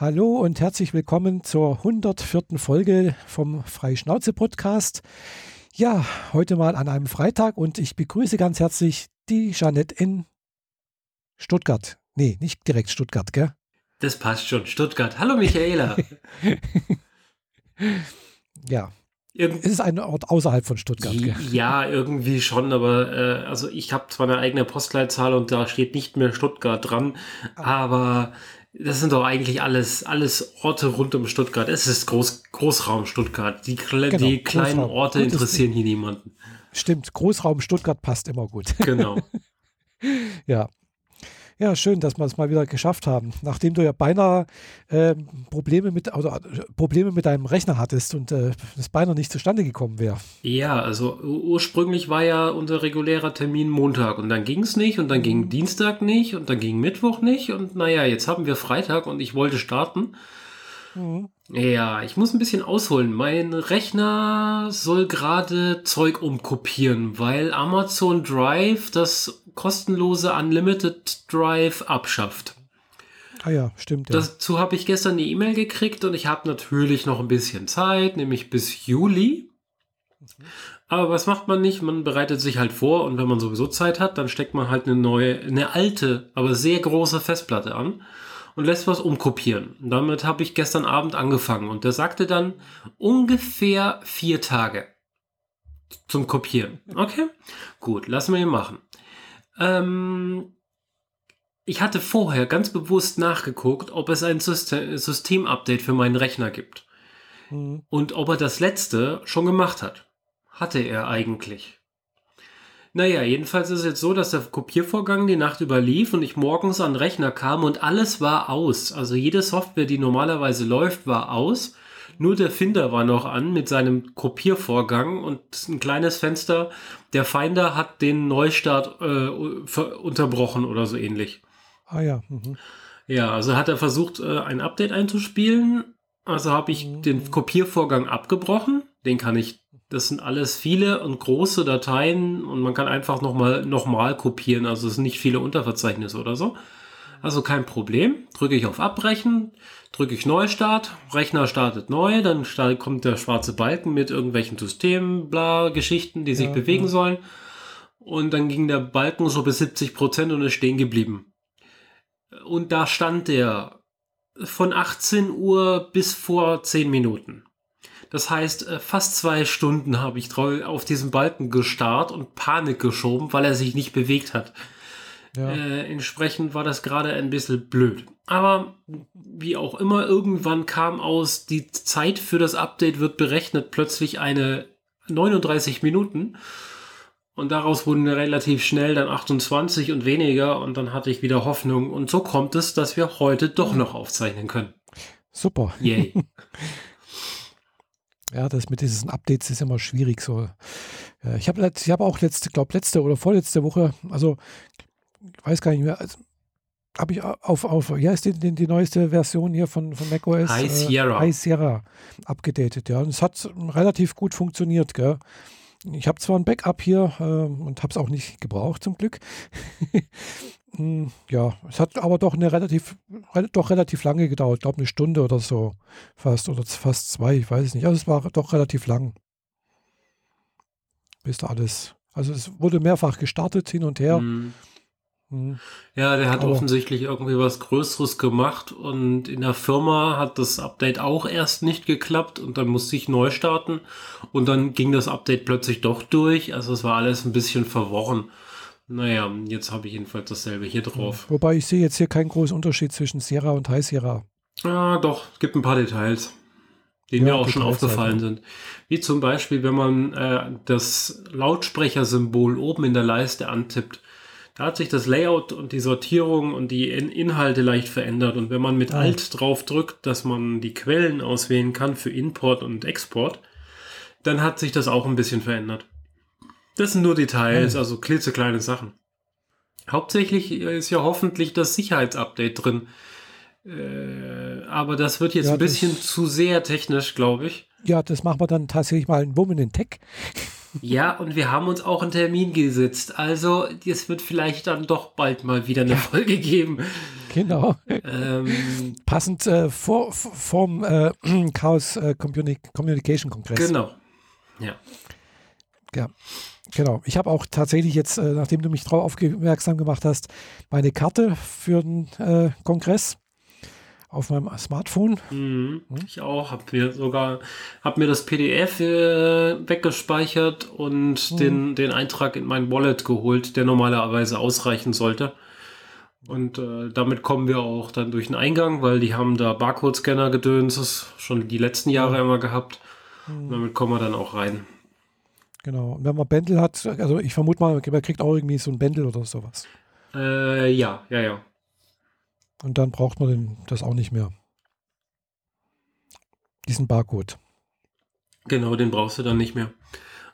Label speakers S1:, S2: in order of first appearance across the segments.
S1: Hallo und herzlich willkommen zur 104. Folge vom Freischnauze-Podcast. Ja, heute mal an einem Freitag und ich begrüße ganz herzlich die Jeanette in Stuttgart. Nee, nicht direkt Stuttgart, gell?
S2: Das passt schon, Stuttgart. Hallo Michaela.
S1: ja. Irgend es ist ein Ort außerhalb von Stuttgart.
S2: Gell? Ja, irgendwie schon, aber äh, also ich habe zwar eine eigene Postleitzahl und da steht nicht mehr Stuttgart dran, ah. aber das sind doch eigentlich alles, alles Orte rund um Stuttgart. Es ist Groß, Großraum Stuttgart. Die, genau, die kleinen Großraum. Orte interessieren hier niemanden.
S1: Stimmt, Großraum Stuttgart passt immer gut.
S2: Genau.
S1: ja. Ja, schön, dass wir es mal wieder geschafft haben. Nachdem du ja beinahe äh, Probleme mit äh, Probleme mit deinem Rechner hattest und äh, das beinahe nicht zustande gekommen wäre.
S2: Ja, also ursprünglich war ja unser regulärer Termin Montag und dann ging es nicht und dann ging mhm. Dienstag nicht und dann ging Mittwoch nicht und naja, jetzt haben wir Freitag und ich wollte starten. Mhm. Ja, ich muss ein bisschen ausholen. Mein Rechner soll gerade Zeug umkopieren, weil Amazon Drive das kostenlose Unlimited Drive abschafft.
S1: Ah ja, stimmt.
S2: Ja. Dazu habe ich gestern eine E-Mail gekriegt und ich habe natürlich noch ein bisschen Zeit, nämlich bis Juli. Aber was macht man nicht? Man bereitet sich halt vor und wenn man sowieso Zeit hat, dann steckt man halt eine neue, eine alte, aber sehr große Festplatte an und lässt was umkopieren. Und damit habe ich gestern Abend angefangen und der sagte dann ungefähr vier Tage zum Kopieren. Okay, gut, lassen wir ihn machen. Ähm, ich hatte vorher ganz bewusst nachgeguckt, ob es ein System-Update für meinen Rechner gibt. Mhm. Und ob er das letzte schon gemacht hat. Hatte er eigentlich. Naja, jedenfalls ist es jetzt so, dass der Kopiervorgang die Nacht über lief und ich morgens an den Rechner kam und alles war aus. Also jede Software, die normalerweise läuft, war aus. Nur der Finder war noch an mit seinem Kopiervorgang und ein kleines Fenster. Der Finder hat den Neustart äh, unterbrochen oder so ähnlich.
S1: Ah ja. Mhm.
S2: Ja, also hat er versucht, äh, ein Update einzuspielen. Also habe ich mhm. den Kopiervorgang abgebrochen. Den kann ich, das sind alles viele und große Dateien und man kann einfach nochmal noch mal kopieren. Also es sind nicht viele Unterverzeichnisse oder so. Also kein Problem. Drücke ich auf Abbrechen, drücke ich Neustart, Rechner startet neu, dann start, kommt der schwarze Balken mit irgendwelchen Systemen, bla, Geschichten, die sich ja, bewegen ja. sollen. Und dann ging der Balken so bis 70 Prozent und ist stehen geblieben. Und da stand der von 18 Uhr bis vor 10 Minuten. Das heißt, äh, fast zwei Stunden habe ich auf diesen Balken gestarrt und Panik geschoben, weil er sich nicht bewegt hat. Ja. Äh, entsprechend war das gerade ein bisschen blöd. Aber wie auch immer, irgendwann kam aus, die Zeit für das Update wird berechnet, plötzlich eine 39 Minuten. Und daraus wurden relativ schnell dann 28 und weniger. Und dann hatte ich wieder Hoffnung. Und so kommt es, dass wir heute doch noch aufzeichnen können.
S1: Super.
S2: Yay.
S1: ja, das mit diesen Updates ist immer schwierig so. Ich habe ich hab auch letzte, glaube letzte oder vorletzte Woche, also ich weiß gar nicht mehr, also, habe ich auf, auf, wie heißt die, die, die, neueste Version hier von, von macOS?
S2: High Sierra.
S1: Äh, High Sierra abgedatet, ja. Und es hat relativ gut funktioniert, gell. Ich habe zwar ein Backup hier äh, und habe es auch nicht gebraucht, zum Glück. Hm, ja, es hat aber doch eine relativ, re doch relativ lange gedauert, Ich glaube eine Stunde oder so, fast oder fast zwei, ich weiß es nicht. Also es war doch relativ lang, bis da alles. Also es wurde mehrfach gestartet hin und her. Mhm.
S2: Mhm. Ja, der hat Aber offensichtlich irgendwie was Größeres gemacht und in der Firma hat das Update auch erst nicht geklappt und dann musste ich neu starten und dann ging das Update plötzlich doch durch. Also es war alles ein bisschen verworren. Naja, jetzt habe ich jedenfalls dasselbe hier drauf.
S1: Wobei ich sehe jetzt hier keinen großen Unterschied zwischen Sierra und High Sierra.
S2: Ah, doch, es gibt ein paar Details, die ja, mir auch schon aufgefallen halt, sind. Wie zum Beispiel, wenn man äh, das Lautsprechersymbol oben in der Leiste antippt, da hat sich das Layout und die Sortierung und die In Inhalte leicht verändert. Und wenn man mit ah. Alt drauf drückt, dass man die Quellen auswählen kann für Import und Export, dann hat sich das auch ein bisschen verändert. Das sind nur Details, oh. also klitzekleine Sachen. Hauptsächlich ist ja hoffentlich das Sicherheitsupdate drin. Äh, aber das wird jetzt ja, ein bisschen zu sehr technisch, glaube ich.
S1: Ja, das machen wir dann tatsächlich mal in Woman in Tech.
S2: Ja, und wir haben uns auch einen Termin gesetzt. Also, es wird vielleicht dann doch bald mal wieder eine Folge geben.
S1: genau. Ähm, Passend äh, vor, vom äh, Chaos äh, Communication Kongress.
S2: Genau. Ja.
S1: Ja. Genau. Ich habe auch tatsächlich jetzt, äh, nachdem du mich darauf aufmerksam gemacht hast, meine Karte für den äh, Kongress auf meinem Smartphone.
S2: Mhm, hm? Ich auch, habe mir sogar hab mir das PDF äh, weggespeichert und mhm. den, den Eintrag in mein Wallet geholt, der normalerweise ausreichen sollte. Und äh, damit kommen wir auch dann durch den Eingang, weil die haben da Barcode-Scanner gedöns, das schon die letzten Jahre mhm. immer gehabt. Und damit kommen wir dann auch rein.
S1: Genau. Und wenn man Bändel hat, also ich vermute mal, man kriegt auch irgendwie so ein Bändel oder sowas.
S2: Äh, ja, ja, ja.
S1: Und dann braucht man den, das auch nicht mehr. Diesen Barcode.
S2: Genau, den brauchst du dann nicht mehr.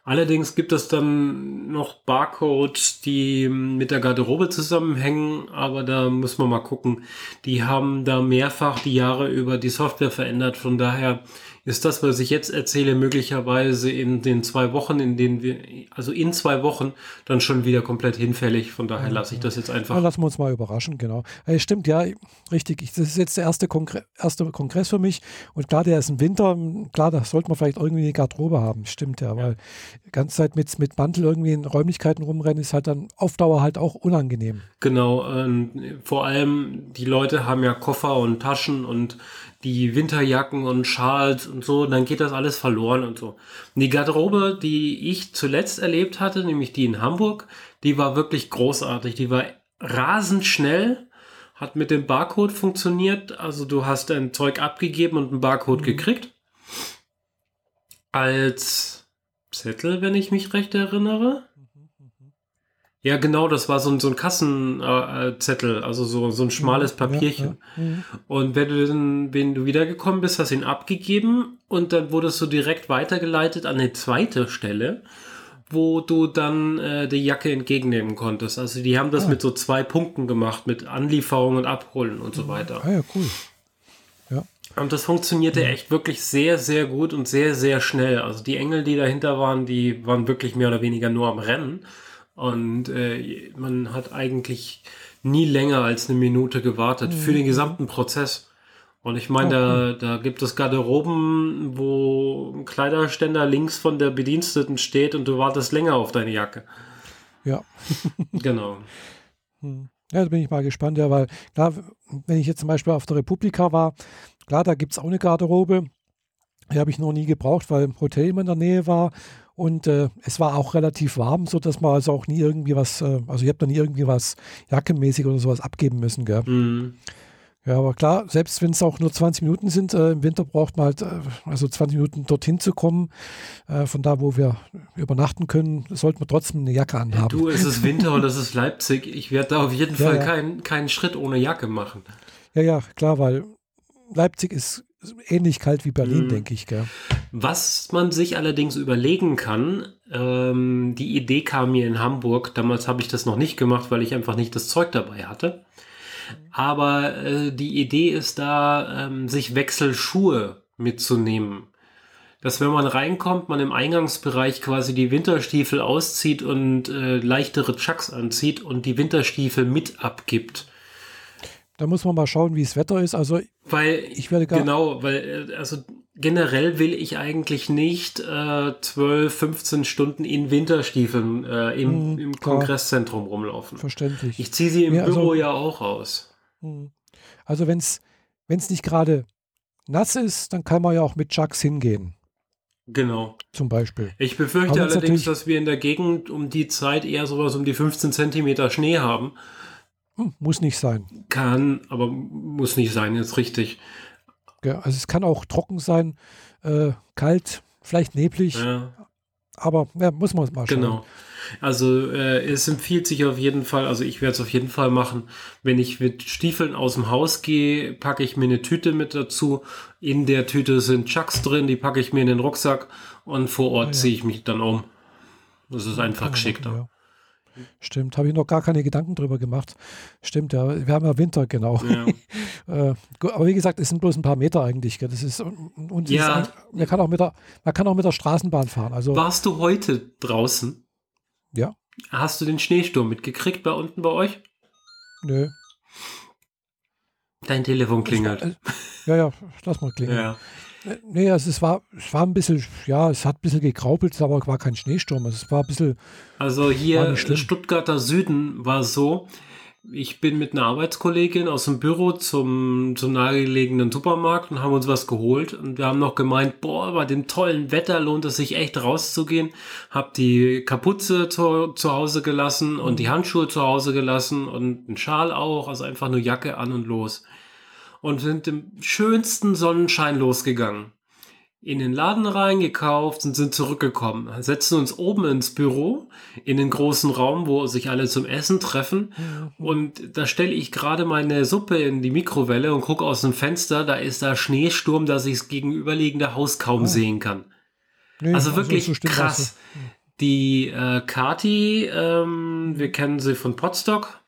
S2: Allerdings gibt es dann noch Barcodes, die mit der Garderobe zusammenhängen, aber da muss man mal gucken. Die haben da mehrfach die Jahre über die Software verändert. Von daher ist das, was ich jetzt erzähle, möglicherweise in den zwei Wochen, in denen wir, also in zwei Wochen, dann schon wieder komplett hinfällig. Von daher lasse ich das jetzt einfach. Ja,
S1: lassen wir uns mal überraschen, genau. Äh, stimmt, ja, richtig. Ich, das ist jetzt der erste, Kongre erste Kongress für mich. Und klar, der ist im Winter. Klar, da sollte man vielleicht irgendwie eine Garderobe haben. Stimmt, ja, ja. weil die ganze Zeit mit, mit Mantel irgendwie in Räumlichkeiten rumrennen, ist halt dann auf Dauer halt auch unangenehm.
S2: Genau. Ähm, vor allem, die Leute haben ja Koffer und Taschen und die Winterjacken und Schals und so, dann geht das alles verloren und so. Und die Garderobe, die ich zuletzt erlebt hatte, nämlich die in Hamburg, die war wirklich großartig. Die war rasend schnell, hat mit dem Barcode funktioniert. Also du hast ein Zeug abgegeben und einen Barcode mhm. gekriegt. Als Zettel, wenn ich mich recht erinnere. Ja, genau, das war so ein, so ein Kassenzettel, äh, also so, so ein schmales Papierchen. Ja, ja, ja. Und wenn du, dann, wenn du wiedergekommen bist, hast du ihn abgegeben und dann wurdest du direkt weitergeleitet an eine zweite Stelle, wo du dann äh, die Jacke entgegennehmen konntest. Also die haben das ah. mit so zwei Punkten gemacht, mit Anlieferung und Abholen und so weiter.
S1: Ah ja, cool.
S2: Ja. Und das funktionierte echt wirklich sehr, sehr gut und sehr, sehr schnell. Also die Engel, die dahinter waren, die waren wirklich mehr oder weniger nur am Rennen. Und äh, man hat eigentlich nie länger als eine Minute gewartet mhm. für den gesamten Prozess. Und ich meine, da, da gibt es Garderoben, wo ein Kleiderständer links von der Bediensteten steht und du wartest länger auf deine Jacke.
S1: Ja.
S2: genau.
S1: Hm. Ja, da bin ich mal gespannt, ja, weil klar, wenn ich jetzt zum Beispiel auf der Republika war, klar, da gibt es auch eine Garderobe. Die habe ich noch nie gebraucht, weil im Hotel immer in der Nähe war und äh, es war auch relativ warm, sodass man also auch nie irgendwie was, äh, also ich habe da nie irgendwie was jackenmäßig oder sowas abgeben müssen, gell? Mhm. Ja, aber klar, selbst wenn es auch nur 20 Minuten sind, äh, im Winter braucht man halt, äh, also 20 Minuten dorthin zu kommen, äh, von da, wo wir übernachten können, sollten wir trotzdem eine Jacke anhaben.
S2: du, es ist Winter und es ist Leipzig. Ich werde da auf jeden ja, Fall ja. Keinen, keinen Schritt ohne Jacke machen.
S1: Ja, ja, klar, weil Leipzig ist ähnlich kalt wie Berlin, mhm. denke ich. Gell?
S2: Was man sich allerdings überlegen kann, ähm, die Idee kam mir in Hamburg, damals habe ich das noch nicht gemacht, weil ich einfach nicht das Zeug dabei hatte. Aber äh, die Idee ist da, ähm, sich Wechselschuhe mitzunehmen. Dass wenn man reinkommt, man im Eingangsbereich quasi die Winterstiefel auszieht und äh, leichtere Chucks anzieht und die Winterstiefel mit abgibt.
S1: Da muss man mal schauen, wie das Wetter ist. Also
S2: weil ich werde gar genau, weil äh, also generell will ich eigentlich nicht äh, 12, 15 Stunden in Winterstiefeln äh, im, mhm, im Kongresszentrum rumlaufen.
S1: Verständlich.
S2: Ich ziehe sie im ja, Büro also, ja auch aus.
S1: Mhm. Also wenn es nicht gerade nass ist, dann kann man ja auch mit Chucks hingehen.
S2: Genau.
S1: Zum Beispiel.
S2: Ich befürchte allerdings, dass wir in der Gegend um die Zeit eher sowas um die 15 Zentimeter Schnee haben.
S1: Hm, muss nicht sein.
S2: Kann, aber muss nicht sein, ist richtig.
S1: Ja, also es kann auch trocken sein, äh, kalt, vielleicht neblig. Ja. Aber ja, muss man mal schauen. Genau.
S2: Also äh, es empfiehlt sich auf jeden Fall, also ich werde es auf jeden Fall machen, wenn ich mit Stiefeln aus dem Haus gehe, packe ich mir eine Tüte mit dazu. In der Tüte sind Chucks drin, die packe ich mir in den Rucksack und vor Ort ah, ja. ziehe ich mich dann um. Das ist einfach geschickter.
S1: Stimmt, habe ich noch gar keine Gedanken drüber gemacht. Stimmt, ja, wir haben ja Winter, genau. Ja. äh, aber wie gesagt, es sind bloß ein paar Meter eigentlich. Gell? Das ist, und ja. Ist, man, kann auch mit der, man kann auch mit der Straßenbahn fahren. Also,
S2: Warst du heute draußen?
S1: Ja.
S2: Hast du den Schneesturm mitgekriegt bei unten bei euch?
S1: Nö.
S2: Dein Telefon klingelt.
S1: War, äh, ja, ja, lass mal klingeln. Ja. Nee, also es war, es war ein bisschen, ja, es hat ein bisschen gekraupelt, aber es war kein Schneesturm. Also es war ein bisschen.
S2: Also hier Stuttgarter Süden war so, ich bin mit einer Arbeitskollegin aus dem Büro zum, zum nahegelegenen Supermarkt und haben uns was geholt. Und wir haben noch gemeint, boah, bei dem tollen Wetter lohnt es sich echt rauszugehen. Hab die Kapuze zu, zu Hause gelassen und die Handschuhe zu Hause gelassen und einen Schal auch, also einfach nur Jacke an und los. Und sind im schönsten Sonnenschein losgegangen in den Laden reingekauft und sind zurückgekommen. Setzen uns oben ins Büro, in den großen Raum, wo sich alle zum Essen treffen. Und da stelle ich gerade meine Suppe in die Mikrowelle und gucke aus dem Fenster. Da ist da Schneesturm, dass ich das gegenüberliegende Haus kaum oh. sehen kann. Nee, also wirklich also so krass. Die äh, Kati, ähm, wir kennen sie von Potstock,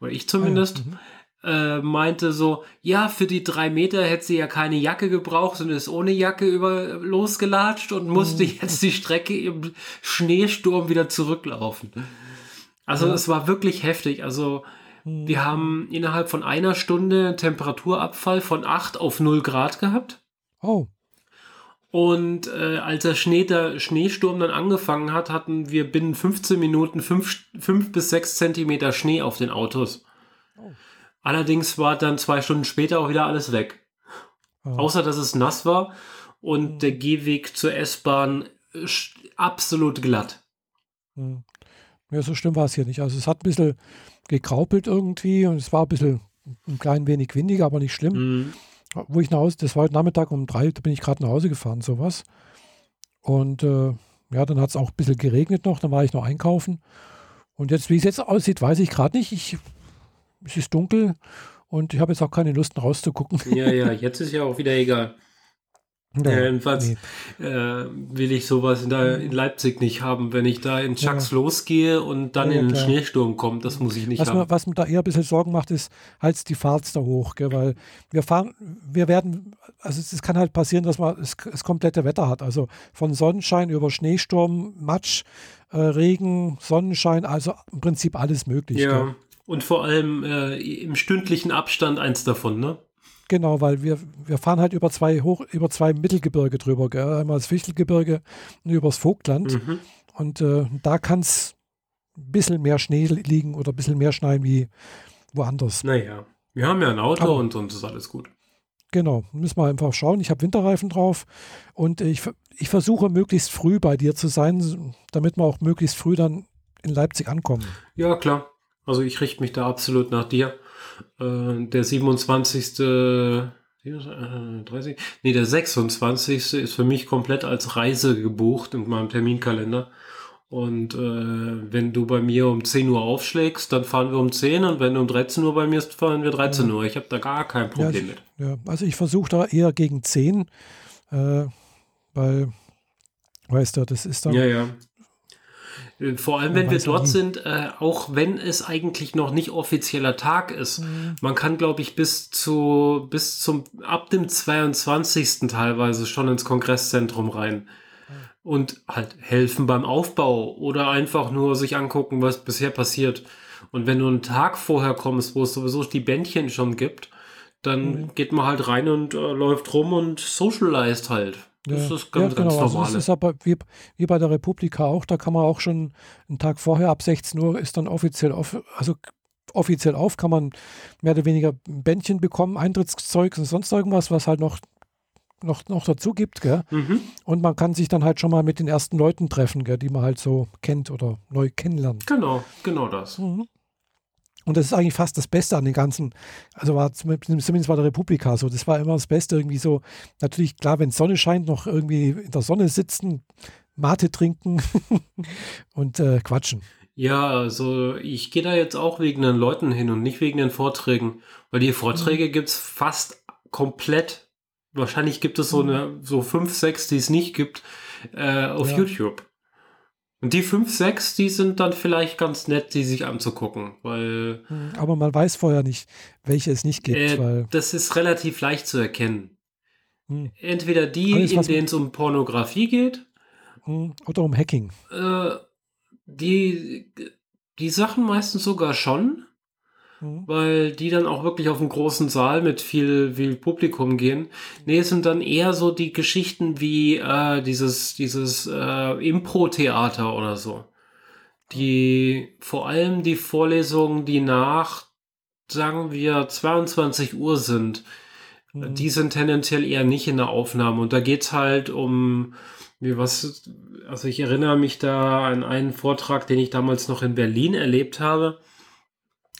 S2: oder ich zumindest. Ah, ja. mhm äh, meinte so, ja, für die drei Meter hätte sie ja keine Jacke gebraucht und ist ohne Jacke über losgelatscht und musste mhm. jetzt die Strecke im Schneesturm wieder zurücklaufen. Also ja. es war wirklich heftig. Also mhm. wir haben innerhalb von einer Stunde Temperaturabfall von 8 auf 0 Grad gehabt.
S1: Oh.
S2: Und äh, als der, Schnee, der Schneesturm dann angefangen hat, hatten wir binnen 15 Minuten 5 bis 6 Zentimeter Schnee auf den Autos. Allerdings war dann zwei Stunden später auch wieder alles weg. Oh. Außer dass es nass war und mhm. der Gehweg zur S-Bahn absolut glatt.
S1: Mhm. Ja, so schlimm war es hier nicht. Also es hat ein bisschen gekraupelt irgendwie und es war ein bisschen ein klein wenig windiger, aber nicht schlimm. Mhm. Wo ich nach Hause, das war heute Nachmittag um drei, da bin ich gerade nach Hause gefahren, sowas. Und äh, ja, dann hat es auch ein bisschen geregnet noch, dann war ich noch einkaufen. Und jetzt, wie es jetzt aussieht, weiß ich gerade nicht. Ich es ist dunkel und ich habe jetzt auch keine Lust rauszugucken.
S2: Ja, ja, jetzt ist ja auch wieder egal. Ja, äh, jedenfalls nee. äh, will ich sowas in, der, in, Leipzig nicht haben, wenn ich da in Chucks ja. losgehe und dann ja, in den klar. Schneesturm kommt. Das muss ich nicht
S1: was
S2: haben.
S1: Mir, was mir da eher ein bisschen Sorgen macht, ist halt die Fahrt da hoch, gell, weil wir fahren, wir werden, also es, kann halt passieren, dass man das, das komplette Wetter hat. Also von Sonnenschein über Schneesturm, Matsch, äh, Regen, Sonnenschein, also im Prinzip alles möglich.
S2: Ja. Gell. Und vor allem äh, im stündlichen Abstand eins davon, ne?
S1: Genau, weil wir, wir fahren halt über zwei Hoch, über zwei Mittelgebirge drüber, gell? einmal das Fichtelgebirge und übers Vogtland. Mhm. Und äh, da kann es ein bisschen mehr Schnee liegen oder ein bisschen mehr schneien wie woanders.
S2: Naja, wir haben ja ein Auto Aber, und, und ist alles gut.
S1: Genau, müssen wir einfach schauen. Ich habe Winterreifen drauf und ich, ich versuche möglichst früh bei dir zu sein, damit wir auch möglichst früh dann in Leipzig ankommen.
S2: Ja, klar. Also ich richte mich da absolut nach dir. Äh, der 27. 30, äh, nee, der 26. ist für mich komplett als Reise gebucht in meinem Terminkalender. Und äh, wenn du bei mir um 10 Uhr aufschlägst, dann fahren wir um 10 und wenn du um 13 Uhr bei mir ist, fahren wir 13 Uhr. Ich habe da gar kein Problem
S1: ja,
S2: ich, mit.
S1: Ja, also ich versuche da eher gegen 10, äh, weil, weißt du, das ist dann,
S2: ja, ja. Vor allem, wenn wir dort sind, äh, auch wenn es eigentlich noch nicht offizieller Tag ist. Mhm. Man kann, glaube ich, bis zu, bis zum, ab dem 22. teilweise schon ins Kongresszentrum rein. Und halt helfen beim Aufbau oder einfach nur sich angucken, was bisher passiert. Und wenn du einen Tag vorher kommst, wo es sowieso die Bändchen schon gibt, dann mhm. geht man halt rein und äh, läuft rum und socialized halt.
S1: Das ja. ist ganz, ja, genau. ganz normal. Also ist aber wie, wie bei der Republika auch, da kann man auch schon einen Tag vorher ab 16 Uhr ist dann offiziell auf, also offiziell auf, kann man mehr oder weniger ein Bändchen bekommen, Eintrittszeug und sonst irgendwas, was halt noch, noch, noch dazu gibt. Gell? Mhm. Und man kann sich dann halt schon mal mit den ersten Leuten treffen, gell, die man halt so kennt oder neu kennenlernt.
S2: Genau, genau das. Mhm.
S1: Und das ist eigentlich fast das Beste an den ganzen, also war zumindest bei der Republika so, das war immer das Beste irgendwie so, natürlich klar, wenn Sonne scheint, noch irgendwie in der Sonne sitzen, Mate trinken und äh, quatschen.
S2: Ja, also ich gehe da jetzt auch wegen den Leuten hin und nicht wegen den Vorträgen, weil die Vorträge mhm. gibt es fast komplett. Wahrscheinlich gibt es so eine, so fünf, sechs, die es nicht gibt, äh, auf ja. YouTube. Und die 5, 6, die sind dann vielleicht ganz nett, die sich anzugucken, weil.
S1: Hm, aber man weiß vorher nicht, welche es nicht gibt. Äh, weil
S2: das ist relativ leicht zu erkennen. Hm. Entweder die, Alles, in denen es um Pornografie geht.
S1: Hm, oder um Hacking.
S2: Äh, die, die Sachen meistens sogar schon. Mhm. weil die dann auch wirklich auf einen großen Saal mit viel, viel Publikum gehen. Nee, es sind dann eher so die Geschichten wie äh, dieses, dieses äh, Impro-Theater oder so. Die, vor allem die Vorlesungen, die nach, sagen wir, 22 Uhr sind, mhm. die sind tendenziell eher nicht in der Aufnahme. Und da geht's halt um, wie was, also ich erinnere mich da an einen Vortrag, den ich damals noch in Berlin erlebt habe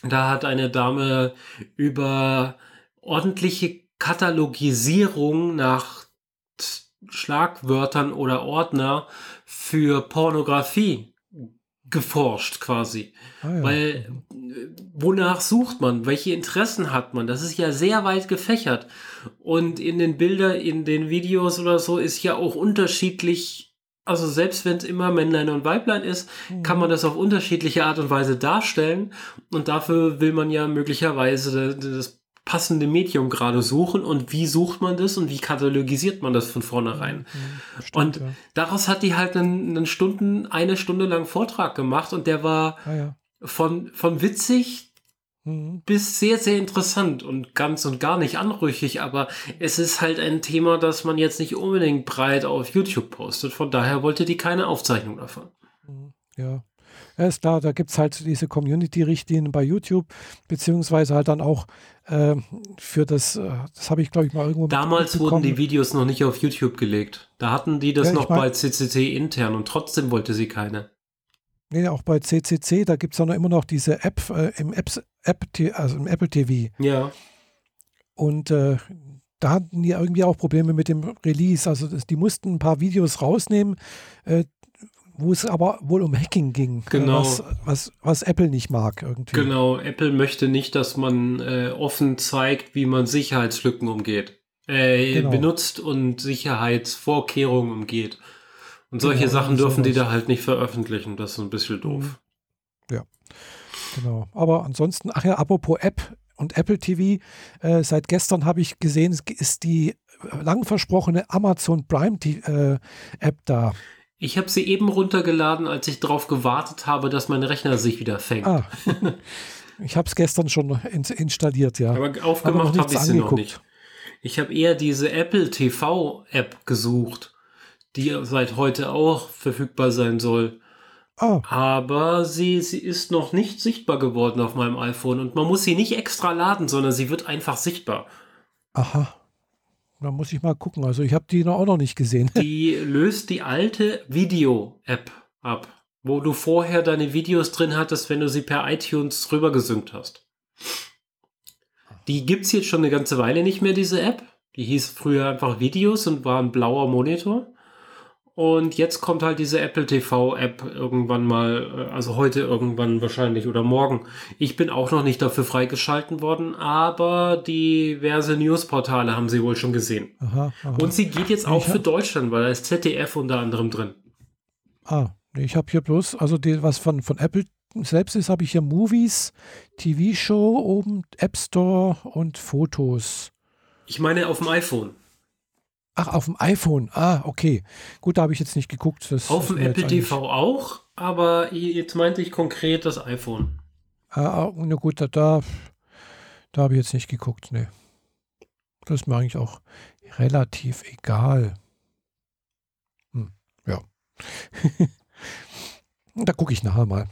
S2: da hat eine Dame über ordentliche Katalogisierung nach Schlagwörtern oder Ordner für Pornografie geforscht quasi. Ah, ja. Weil wonach sucht man? Welche Interessen hat man? Das ist ja sehr weit gefächert. Und in den Bildern, in den Videos oder so ist ja auch unterschiedlich also selbst wenn es immer Männlein und Weiblein ist, mhm. kann man das auf unterschiedliche Art und Weise darstellen. Und dafür will man ja möglicherweise das passende Medium gerade suchen. Und wie sucht man das und wie katalogisiert man das von vornherein? Mhm. Stimmt, und ja. daraus hat die halt einen, einen, Stunden, eine Stunde lang Vortrag gemacht und der war ah, ja. von, von witzig Mhm. Bis sehr, sehr interessant und ganz und gar nicht anrüchig, aber es ist halt ein Thema, das man jetzt nicht unbedingt breit auf YouTube postet. Von daher wollte die keine Aufzeichnung davon.
S1: Ja. Ja, ist klar, da gibt es halt diese Community-Richtlinien bei YouTube, beziehungsweise halt dann auch äh, für das, äh, das habe ich glaube ich mal irgendwo
S2: Damals wurden die Videos noch nicht auf YouTube gelegt. Da hatten die das ja, noch mein, bei CCC intern und trotzdem wollte sie keine.
S1: Nee, auch bei CCC, da gibt es ja noch immer noch diese App äh, im, Apps, App, also im Apple TV.
S2: Ja.
S1: Und äh, da hatten die irgendwie auch Probleme mit dem Release. Also das, die mussten ein paar Videos rausnehmen, äh, wo es aber wohl um Hacking ging.
S2: Äh, genau.
S1: Was, was, was, Apple nicht mag irgendwie.
S2: Genau, Apple möchte nicht, dass man äh, offen zeigt, wie man Sicherheitslücken umgeht. Äh, genau. benutzt und Sicherheitsvorkehrungen umgeht. Und solche genau, Sachen dürfen die da halt nicht veröffentlichen. Das ist ein bisschen doof.
S1: Ja, genau. Aber ansonsten, ach ja, apropos App und Apple TV, äh, seit gestern habe ich gesehen, ist die lang versprochene Amazon Prime äh, App da.
S2: Ich habe sie eben runtergeladen, als ich darauf gewartet habe, dass mein Rechner sich wieder fängt.
S1: Ah. Ich habe es gestern schon in, installiert, ja.
S2: Aber aufgemacht habe ich sie noch nicht. Ich habe eher diese Apple TV App gesucht die seit heute auch verfügbar sein soll. Oh. Aber sie, sie ist noch nicht sichtbar geworden auf meinem iPhone und man muss sie nicht extra laden, sondern sie wird einfach sichtbar.
S1: Aha. Da muss ich mal gucken. Also ich habe die noch auch noch nicht gesehen.
S2: Die löst die alte Video-App ab, wo du vorher deine Videos drin hattest, wenn du sie per iTunes rübergesynkt hast. Die gibt es jetzt schon eine ganze Weile nicht mehr, diese App. Die hieß früher einfach Videos und war ein blauer Monitor. Und jetzt kommt halt diese Apple TV App irgendwann mal, äh, also heute irgendwann wahrscheinlich oder morgen. Ich bin auch noch nicht dafür freigeschalten worden, aber diverse Newsportale haben sie wohl schon gesehen. Aha, aha. Und sie geht jetzt auch für Deutschland, weil da ist ZDF unter anderem drin.
S1: Ah, ich habe hier bloß, also die, was von, von Apple selbst ist, habe ich hier Movies, TV-Show oben, App Store und Fotos.
S2: Ich meine auf dem iPhone.
S1: Ach, auf dem iPhone. Ah, okay. Gut, da habe ich jetzt nicht geguckt.
S2: Das auf dem Apple TV auch, aber jetzt meinte ich konkret das iPhone.
S1: Ah, ah, na gut, da, da, da habe ich jetzt nicht geguckt. Nee. Das ist mir eigentlich auch relativ egal. Hm, ja. da gucke ich nachher mal.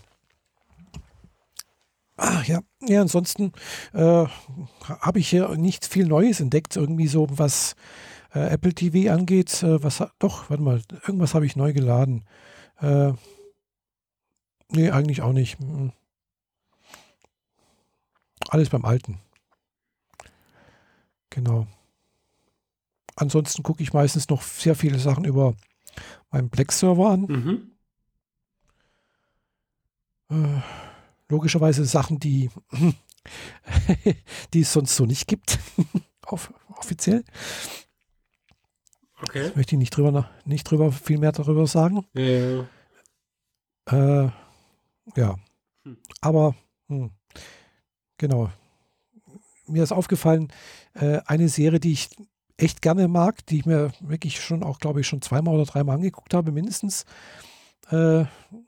S1: Ach ja, ja, ansonsten äh, habe ich hier nicht viel Neues entdeckt. Irgendwie so was äh, Apple TV angeht, äh, was doch, warte mal, irgendwas habe ich neu geladen. Äh, nee, eigentlich auch nicht. Hm. Alles beim Alten. Genau. Ansonsten gucke ich meistens noch sehr viele Sachen über meinen Black-Server an. Mhm. Äh, logischerweise Sachen, die, die es sonst so nicht gibt. Auf, offiziell.
S2: Okay.
S1: Möchte ich nicht drüber, nicht drüber viel mehr darüber sagen.
S2: Ja.
S1: Äh, ja. Hm. Aber, hm, genau. Mir ist aufgefallen, äh, eine Serie, die ich echt gerne mag, die ich mir wirklich schon auch, glaube ich, schon zweimal oder dreimal angeguckt habe, mindestens. Äh,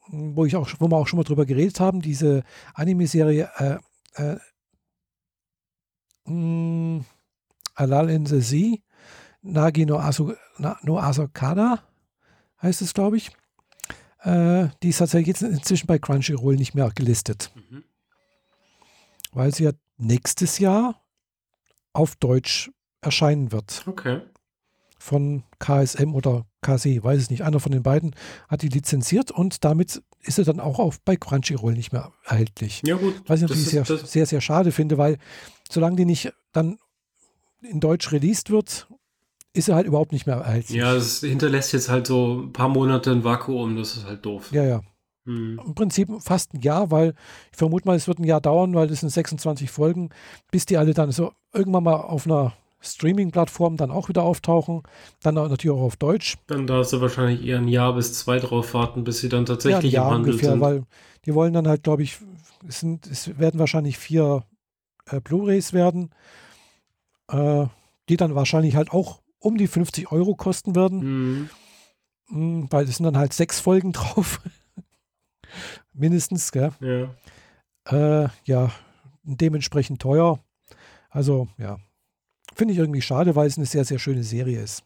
S1: wo ich auch, wo wir auch schon mal drüber geredet haben, diese Anime-Serie äh, äh mh, Alal in the Sea, Nagi no, Asu, no Asokada heißt es, glaube ich. Äh, die ist tatsächlich jetzt inzwischen bei Crunchyroll nicht mehr gelistet. Mhm. Weil sie ja nächstes Jahr auf Deutsch erscheinen wird.
S2: Okay.
S1: Von KSM oder KC, weiß es nicht. Einer von den beiden hat die lizenziert und damit ist sie dann auch auf, bei Crunchyroll nicht mehr erhältlich.
S2: Ja, gut.
S1: Was ich natürlich sehr, sehr, sehr schade finde, weil solange die nicht dann in Deutsch released wird, ist er halt überhaupt nicht mehr erhältlich.
S2: Ja, es hinterlässt jetzt halt so ein paar Monate ein Vakuum, das ist halt doof.
S1: Ja, ja. Hm. Im Prinzip fast ein Jahr, weil ich vermute mal, es wird ein Jahr dauern, weil das sind 26 Folgen, bis die alle dann so irgendwann mal auf einer Streaming-Plattform dann auch wieder auftauchen. Dann natürlich auch auf Deutsch.
S2: Dann darfst du wahrscheinlich eher ein Jahr bis zwei drauf warten, bis sie dann tatsächlich
S1: ja,
S2: im Handel
S1: ungefähr,
S2: sind.
S1: Weil die wollen dann halt, glaube ich, es, sind, es werden wahrscheinlich vier äh, Blu-rays werden, äh, die dann wahrscheinlich halt auch um die 50 Euro kosten werden. Mhm. Weil es sind dann halt sechs Folgen drauf. Mindestens, gell?
S2: Ja.
S1: Äh, ja, dementsprechend teuer. Also, ja. Finde ich irgendwie schade, weil es eine sehr, sehr schöne Serie ist.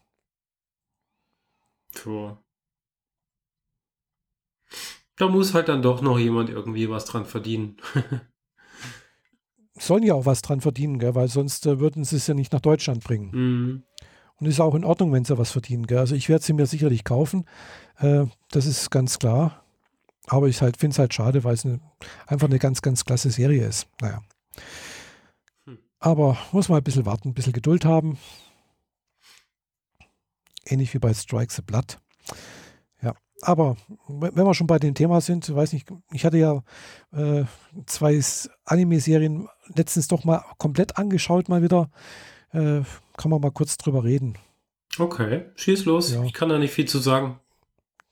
S2: Tja. Da muss halt dann doch noch jemand irgendwie was dran verdienen.
S1: Sollen ja auch was dran verdienen, gell? weil sonst äh, würden sie es ja nicht nach Deutschland bringen.
S2: Mhm.
S1: Und ist auch in Ordnung, wenn sie was verdienen. Gell? Also ich werde sie mir sicherlich kaufen. Äh, das ist ganz klar. Aber ich halt, finde es halt schade, weil es eine, einfach eine ganz, ganz klasse Serie ist. Naja. Aber muss mal ein bisschen warten, ein bisschen Geduld haben. Ähnlich wie bei Strike the Blood. Ja, aber wenn wir schon bei dem Thema sind, weiß nicht, ich hatte ja äh, zwei Anime-Serien letztens doch mal komplett angeschaut, mal wieder. Äh, kann man mal kurz drüber reden.
S2: Okay, schieß los. Ja. Ich kann da nicht viel zu sagen.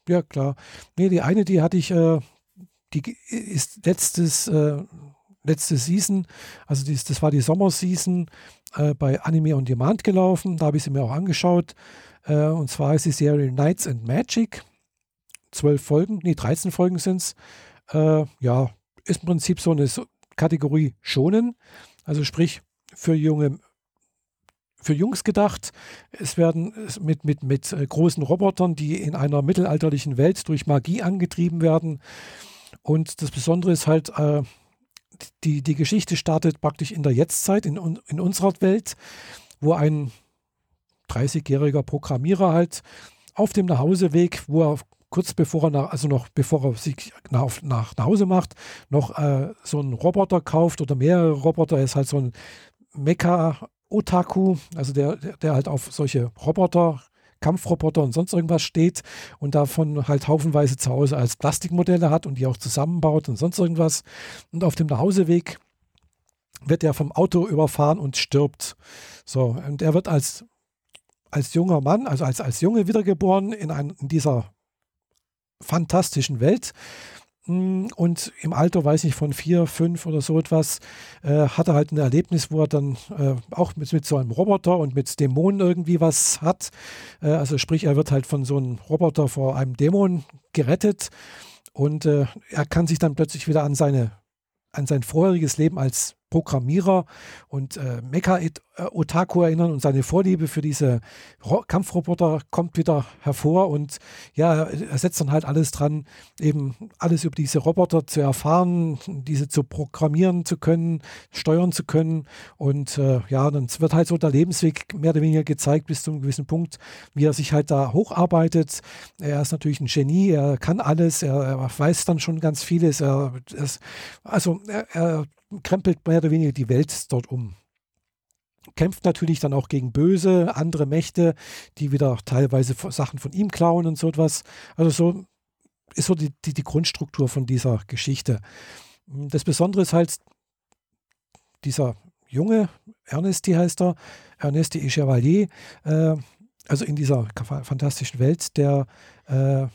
S1: Ja, klar. Nee, die eine, die hatte ich, äh, die ist letztes, äh, letzte Season, also dies, das war die Sommerseason äh, bei Anime on Demand gelaufen. Da habe ich sie mir auch angeschaut. Äh, und zwar ist die Serie Knights and Magic. Zwölf Folgen, nee, 13 Folgen sind es. Äh, ja, ist im Prinzip so eine Kategorie Schonen. Also sprich, für junge für Jungs gedacht. Es werden mit, mit, mit äh, großen Robotern, die in einer mittelalterlichen Welt durch Magie angetrieben werden. Und das Besondere ist halt, äh, die, die Geschichte startet praktisch in der Jetztzeit, in, in unserer Welt, wo ein 30-jähriger Programmierer halt auf dem Nachhauseweg, wo er kurz bevor er nach, also noch bevor er sich nach, nach, nach Hause macht, noch äh, so einen Roboter kauft oder mehrere Roboter. Er ist halt so ein Mecha Otaku, also der, der halt auf solche Roboter, Kampfroboter und sonst irgendwas steht und davon halt haufenweise zu Hause als Plastikmodelle hat und die auch zusammenbaut und sonst irgendwas. Und auf dem Nachhauseweg wird er vom Auto überfahren und stirbt. So, und er wird als, als junger Mann, also als, als Junge wiedergeboren in, ein, in dieser fantastischen Welt und im Alter, weiß ich, von vier, fünf oder so etwas, äh, hat er halt ein Erlebnis, wo er dann äh, auch mit, mit so einem Roboter und mit Dämonen irgendwie was hat. Äh, also sprich, er wird halt von so einem Roboter vor einem Dämon gerettet und äh, er kann sich dann plötzlich wieder an seine an sein vorheriges Leben als Programmierer und äh, Mecha-Otaku erinnern und seine Vorliebe für diese Ro Kampfroboter kommt wieder hervor und ja, er setzt dann halt alles dran, eben alles über diese Roboter zu erfahren, diese zu programmieren zu können, steuern zu können und äh, ja, dann wird halt so der Lebensweg mehr oder weniger gezeigt bis zu einem gewissen Punkt, wie er sich halt da hocharbeitet. Er ist natürlich ein Genie, er kann alles, er, er weiß dann schon ganz vieles, er, er also er, er krempelt mehr oder weniger die Welt dort um. Kämpft natürlich dann auch gegen böse, andere Mächte, die wieder teilweise Sachen von ihm klauen und so etwas. Also so ist so die, die, die Grundstruktur von dieser Geschichte. Das Besondere ist halt dieser junge, Ernesti heißt er, Ernesti Chevalier, äh, also in dieser fantastischen Welt, der äh,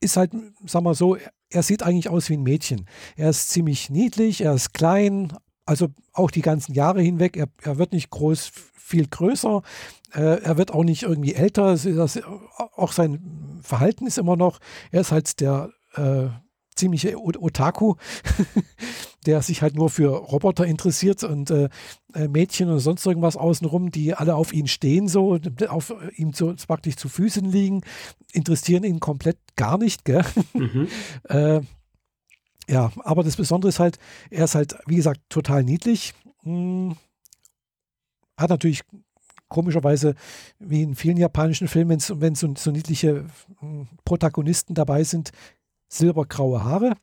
S1: ist halt, sag mal so, er sieht eigentlich aus wie ein Mädchen. Er ist ziemlich niedlich, er ist klein, also auch die ganzen Jahre hinweg. Er, er wird nicht groß, viel größer. Äh, er wird auch nicht irgendwie älter. Das, auch sein Verhalten ist immer noch. Er ist halt der äh, ziemliche Otaku, der sich halt nur für Roboter interessiert und äh, äh Mädchen und sonst irgendwas außenrum, die alle auf ihn stehen, so auf ihm so praktisch zu Füßen liegen, interessieren ihn komplett gar nicht, gell? Mhm. äh, ja, aber das Besondere ist halt, er ist halt, wie gesagt, total niedlich. Hm, hat natürlich komischerweise, wie in vielen japanischen Filmen, wenn so, so niedliche hm, Protagonisten dabei sind, silbergraue Haare.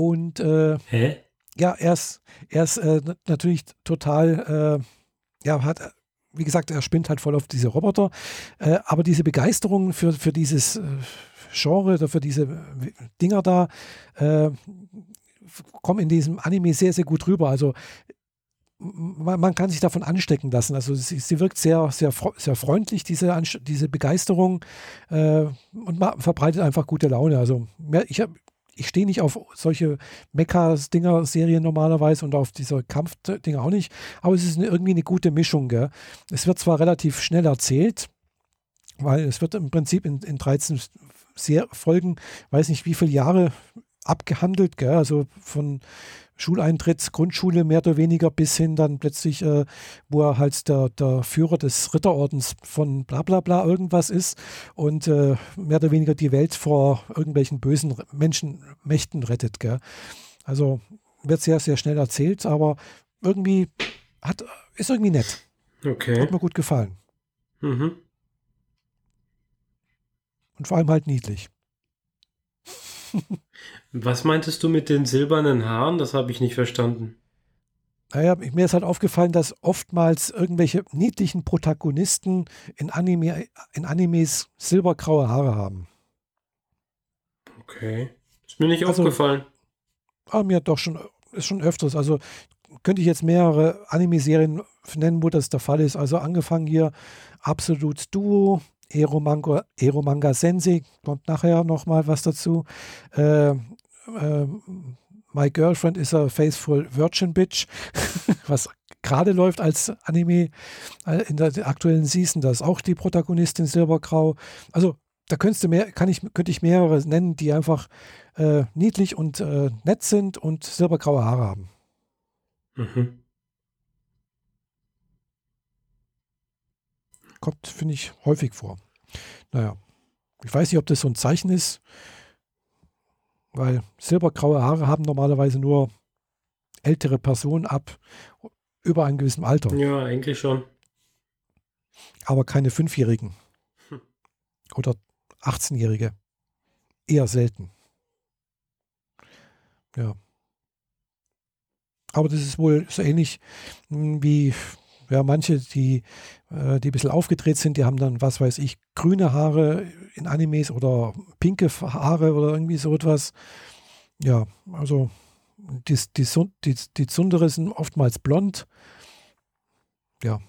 S1: Und äh,
S2: Hä?
S1: ja, er ist, er ist äh, natürlich total, äh, ja, hat, wie gesagt, er spinnt halt voll auf diese Roboter. Äh, aber diese Begeisterung für, für dieses äh, Genre oder für diese Dinger da äh, kommen in diesem Anime sehr, sehr gut rüber. Also man, man, kann sich davon anstecken lassen. Also sie, sie wirkt sehr, sehr, sehr freundlich, diese, diese Begeisterung äh, und man verbreitet einfach gute Laune. Also ich habe ich stehe nicht auf solche Mecha-Dinger-Serien normalerweise und auf diese Kampfdinger auch nicht, aber es ist eine, irgendwie eine gute Mischung. Gell? Es wird zwar relativ schnell erzählt, weil es wird im Prinzip in, in 13 Ser Folgen, weiß nicht wie viele Jahre abgehandelt, gell? also von Schuleintritt, Grundschule mehr oder weniger bis hin dann plötzlich, äh, wo er halt der, der Führer des Ritterordens von bla bla bla irgendwas ist und äh, mehr oder weniger die Welt vor irgendwelchen bösen Menschenmächten rettet. Gell? Also wird sehr, sehr schnell erzählt, aber irgendwie hat, ist irgendwie nett.
S2: Okay.
S1: Hat mir gut gefallen.
S2: Mhm.
S1: Und vor allem halt niedlich.
S2: Was meintest du mit den silbernen Haaren? Das habe ich nicht verstanden.
S1: Naja, mir ist halt aufgefallen, dass oftmals irgendwelche niedlichen Protagonisten in, Anime, in Animes silbergraue Haare haben.
S2: Okay. Ist mir nicht also, aufgefallen.
S1: Ah, mir doch schon, ist schon öfters. Also könnte ich jetzt mehrere Anime-Serien nennen, wo das der Fall ist. Also angefangen hier Absolut Duo, Eromanga, Eromanga Sensei, kommt nachher nochmal was dazu. Äh, äh, My Girlfriend is a Faithful Virgin Bitch, was gerade läuft als Anime äh, in der aktuellen Season. Da ist auch die Protagonistin Silbergrau. Also da könntest du mehr, kann ich, könnte ich mehrere nennen, die einfach äh, niedlich und äh, nett sind und silbergraue Haare haben. Mhm. Kommt, finde ich, häufig vor. Naja, ich weiß nicht, ob das so ein Zeichen ist, weil silbergraue Haare haben normalerweise nur ältere Personen ab über einem gewissen Alter.
S2: Ja, eigentlich schon.
S1: Aber keine Fünfjährigen hm. oder 18-Jährige. Eher selten. Ja. Aber das ist wohl so ähnlich hm, wie ja, manche, die, die ein bisschen aufgedreht sind, die haben dann, was weiß ich, grüne Haare in Animes oder pinke Haare oder irgendwie so etwas. Ja, also die, die, die, die Zundere sind oftmals blond. Ja.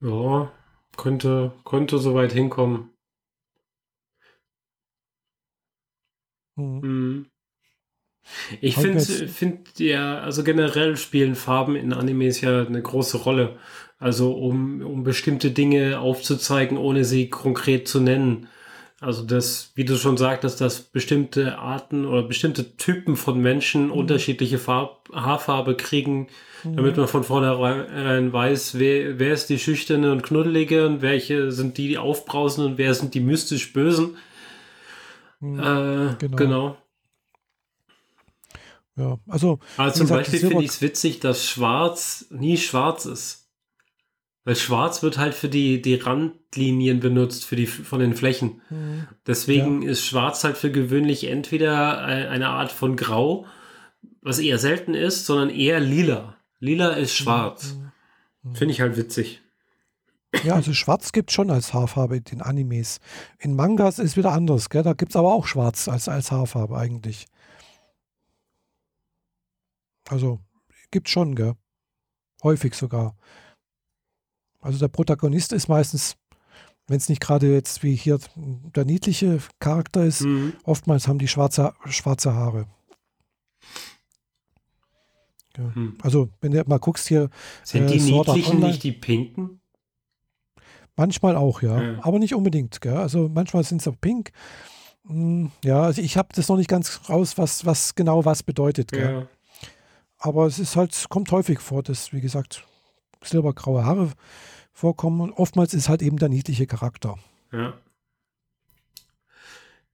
S2: Ja, könnte, könnte soweit hinkommen. Mhm. Mhm. Ich finde, find, ja, also generell spielen Farben in Animes ja eine große Rolle. Also um, um bestimmte Dinge aufzuzeigen, ohne sie konkret zu nennen. Also das, wie du schon sagtest, dass bestimmte Arten oder bestimmte Typen von Menschen mhm. unterschiedliche Farb, Haarfarbe kriegen, mhm. damit man von vornherein weiß, wer, wer ist die Schüchterne und Knuddelige und welche sind die, die aufbrausen und wer sind die mystisch Bösen. Mhm. Äh, genau. genau.
S1: Ja, also.
S2: Also zum gesagt, Beispiel finde ich es witzig, dass Schwarz nie schwarz ist. Weil Schwarz wird halt für die, die Randlinien benutzt, für die, von den Flächen. Mhm. Deswegen ja. ist Schwarz halt für gewöhnlich entweder eine Art von Grau, was eher selten ist, sondern eher lila. Lila ist schwarz. Mhm. mhm. Finde ich halt witzig.
S1: Ja, also Schwarz gibt es schon als Haarfarbe in den Animes. In Mangas ist wieder anders, gell? Da gibt es aber auch Schwarz als, als Haarfarbe eigentlich. Also gibt schon, gell? Häufig sogar. Also der Protagonist ist meistens, wenn es nicht gerade jetzt wie hier der niedliche Charakter ist, mhm. oftmals haben die schwarze, schwarze Haare. Ja. Mhm. Also, wenn du mal guckst hier.
S2: Sind die äh, niedlichen nicht die pinken?
S1: Manchmal auch, ja. ja. Aber nicht unbedingt. Gell? Also manchmal sind sie auch pink. Hm, ja, also ich habe das noch nicht ganz raus, was, was genau was bedeutet. Ja. Aber es ist halt, kommt häufig vor, dass, wie gesagt, silbergraue Haare vorkommen. Und oftmals ist halt eben der niedliche Charakter.
S2: Ja.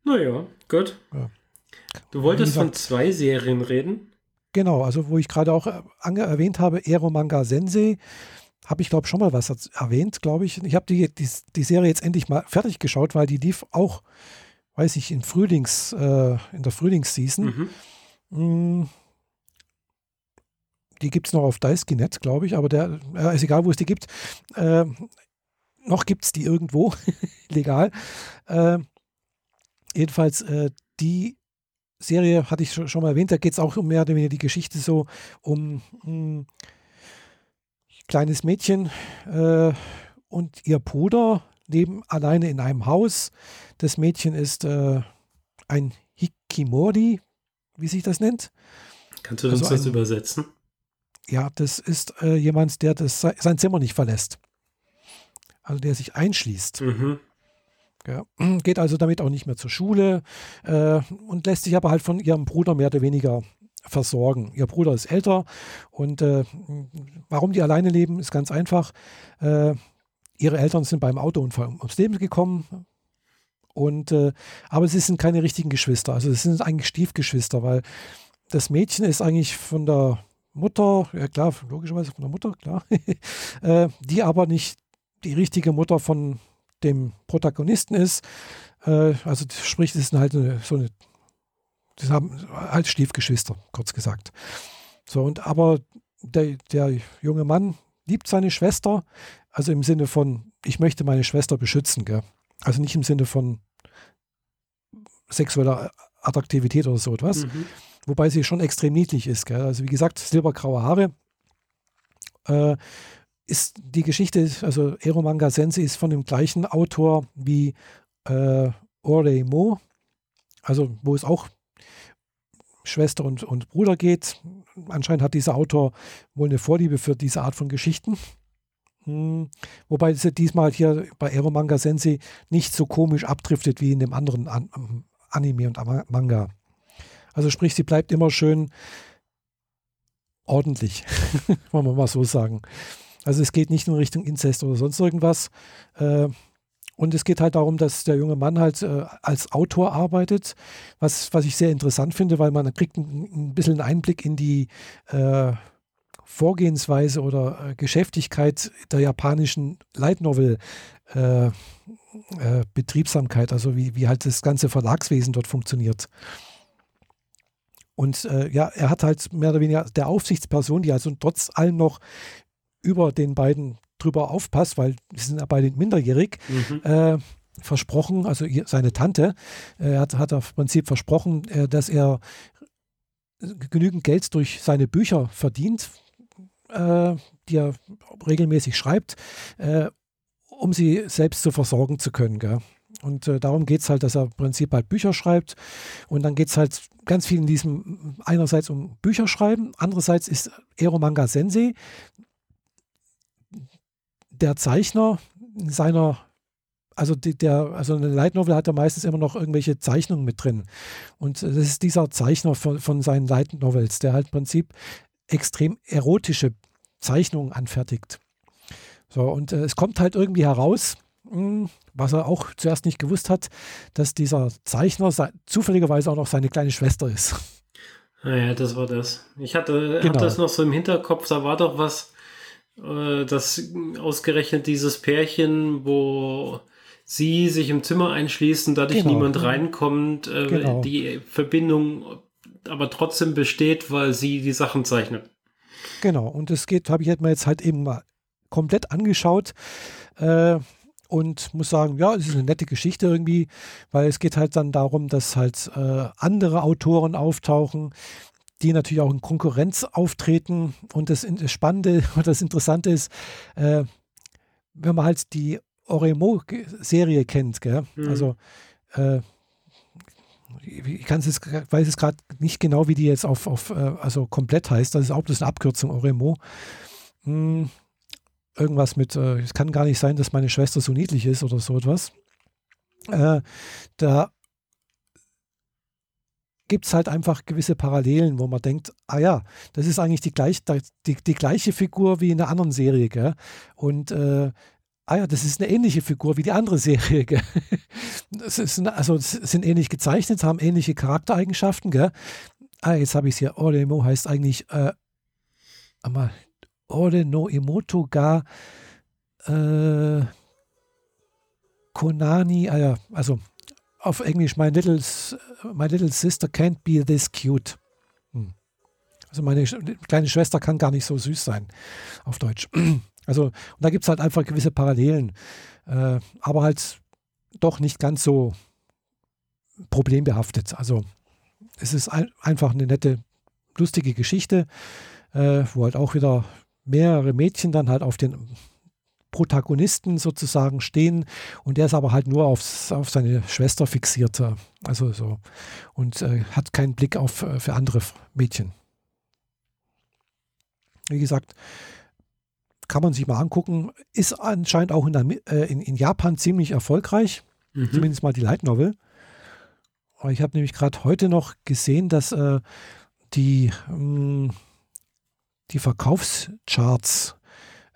S2: Naja, gut. Ja. Du wolltest gesagt, von zwei Serien reden?
S1: Genau, also wo ich gerade auch äh, erwähnt habe, Ero Manga Sensei, habe ich glaube schon mal was erwähnt, glaube ich. Ich habe die, die, die, Serie jetzt endlich mal fertig geschaut, weil die lief auch, weiß ich, in Frühlings, äh, in der Frühlingsseason. Mhm. Die gibt es noch auf Daisuke.net, glaube ich, aber der, äh, ist egal, wo es die gibt. Äh, noch gibt es die irgendwo, legal. Äh, jedenfalls, die Serie hatte ich schon mal erwähnt, da geht es auch um mehr oder weniger die Geschichte so um ein kleines Mädchen äh, und ihr Bruder leben alleine in einem Haus. Das Mädchen ist äh, ein Hikimori, wie sich das nennt.
S2: Kannst du uns also das übersetzen?
S1: Ja, das ist äh, jemand, der das, sein Zimmer nicht verlässt. Also der sich einschließt. Mhm. Ja, geht also damit auch nicht mehr zur Schule äh, und lässt sich aber halt von ihrem Bruder mehr oder weniger versorgen. Ihr Bruder ist älter und äh, warum die alleine leben, ist ganz einfach. Äh, ihre Eltern sind beim Autounfall ums Leben gekommen. Und, äh, aber sie sind keine richtigen Geschwister. Also es sind eigentlich Stiefgeschwister, weil das Mädchen ist eigentlich von der Mutter, ja klar, logischerweise von der Mutter, klar, äh, die aber nicht die richtige Mutter von dem Protagonisten ist. Äh, also sprich, das ist halt eine, so eine, das haben halt Stiefgeschwister, kurz gesagt. So, und aber der, der junge Mann liebt seine Schwester, also im Sinne von, ich möchte meine Schwester beschützen, gell? Also nicht im Sinne von sexueller Attraktivität oder so etwas. Mhm. Wobei sie schon extrem niedlich ist. Gell? Also wie gesagt, silbergraue Haare. Äh, ist die Geschichte, also Ero Manga Sensei ist von dem gleichen Autor wie äh, Oreimo, also wo es auch Schwester und, und Bruder geht. Anscheinend hat dieser Autor wohl eine Vorliebe für diese Art von Geschichten. Hm. Wobei es diesmal hier bei Ero Manga Sensei nicht so komisch abdriftet wie in dem anderen An Anime und Manga. Also sprich, sie bleibt immer schön ordentlich, wollen wir mal so sagen. Also es geht nicht in Richtung Inzest oder sonst irgendwas. Äh, und es geht halt darum, dass der junge Mann halt äh, als Autor arbeitet, was, was ich sehr interessant finde, weil man kriegt ein, bisschen einen Einblick in die äh, Vorgehensweise oder Geschäftigkeit der japanischen Light Novel äh, äh, Betriebsamkeit, also wie, wie halt das ganze Verlagswesen dort funktioniert. Und äh, ja, er hat halt mehr oder weniger der Aufsichtsperson, die also trotz allem noch über den beiden drüber aufpasst, weil sie sind ja beide minderjährig, mhm. äh, versprochen, also seine Tante äh, hat, hat im Prinzip versprochen, äh, dass er genügend Geld durch seine Bücher verdient, äh, die er regelmäßig schreibt, äh, um sie selbst zu versorgen zu können. Gell? Und äh, darum geht es halt, dass er im Prinzip halt Bücher schreibt. Und dann geht es halt ganz viel in diesem, einerseits um Bücher schreiben, andererseits ist Ero Manga Sensei, der Zeichner seiner, also die, der, also eine Light Novel hat ja meistens immer noch irgendwelche Zeichnungen mit drin. Und das ist dieser Zeichner von, von seinen Light Novels, der halt im Prinzip extrem erotische Zeichnungen anfertigt. So, und äh, es kommt halt irgendwie heraus, was er auch zuerst nicht gewusst hat, dass dieser Zeichner zufälligerweise auch noch seine kleine Schwester ist.
S2: Naja, ah das war das. Ich hatte, genau. das noch so im Hinterkopf, da war doch was, äh, dass ausgerechnet dieses Pärchen, wo sie sich im Zimmer einschließen, dadurch genau. niemand reinkommt, äh, genau. die Verbindung aber trotzdem besteht, weil sie die Sachen zeichnet.
S1: Genau, und es geht, habe ich mir jetzt halt eben mal komplett angeschaut äh, und muss sagen, ja, es ist eine nette Geschichte irgendwie, weil es geht halt dann darum, dass halt äh, andere Autoren auftauchen, die natürlich auch in Konkurrenz auftreten. Und das, das Spannende und das Interessante ist, äh, wenn man halt die Oremo-Serie kennt, gell? Mhm. also äh, ich kann es weiß es gerade nicht genau, wie die jetzt auf, auf äh, also komplett heißt. Das ist auch bloß eine Abkürzung, Oremo. Hm, irgendwas mit, äh, es kann gar nicht sein, dass meine Schwester so niedlich ist oder so etwas. Äh, da gibt es halt einfach gewisse Parallelen, wo man denkt, ah ja, das ist eigentlich die, gleich, die, die gleiche Figur wie in der anderen Serie. Gell? Und äh, ah ja, das ist eine ähnliche Figur wie die andere Serie. Gell? Das ist, also sind ähnlich gezeichnet, haben ähnliche Charaktereigenschaften. Gell? Ah, jetzt habe ich es hier. Oremo heißt eigentlich äh, Ore no Imoto ga äh, Konani, ah also auf Englisch, my little, my little sister can't be this cute. Hm. Also meine kleine Schwester kann gar nicht so süß sein, auf Deutsch. Also, und da gibt es halt einfach gewisse Parallelen, äh, aber halt doch nicht ganz so problembehaftet. Also es ist ein, einfach eine nette, lustige Geschichte, äh, wo halt auch wieder mehrere Mädchen dann halt auf den Protagonisten sozusagen stehen und der ist aber halt nur aufs, auf seine Schwester fixiert. Also so. Und äh, hat keinen Blick auf äh, für andere Mädchen. Wie gesagt, kann man sich mal angucken. Ist anscheinend auch in, der, äh, in, in Japan ziemlich erfolgreich. Mhm. Zumindest mal die Light Novel. Ich habe nämlich gerade heute noch gesehen, dass äh, die, mh, hm, die Verkaufscharts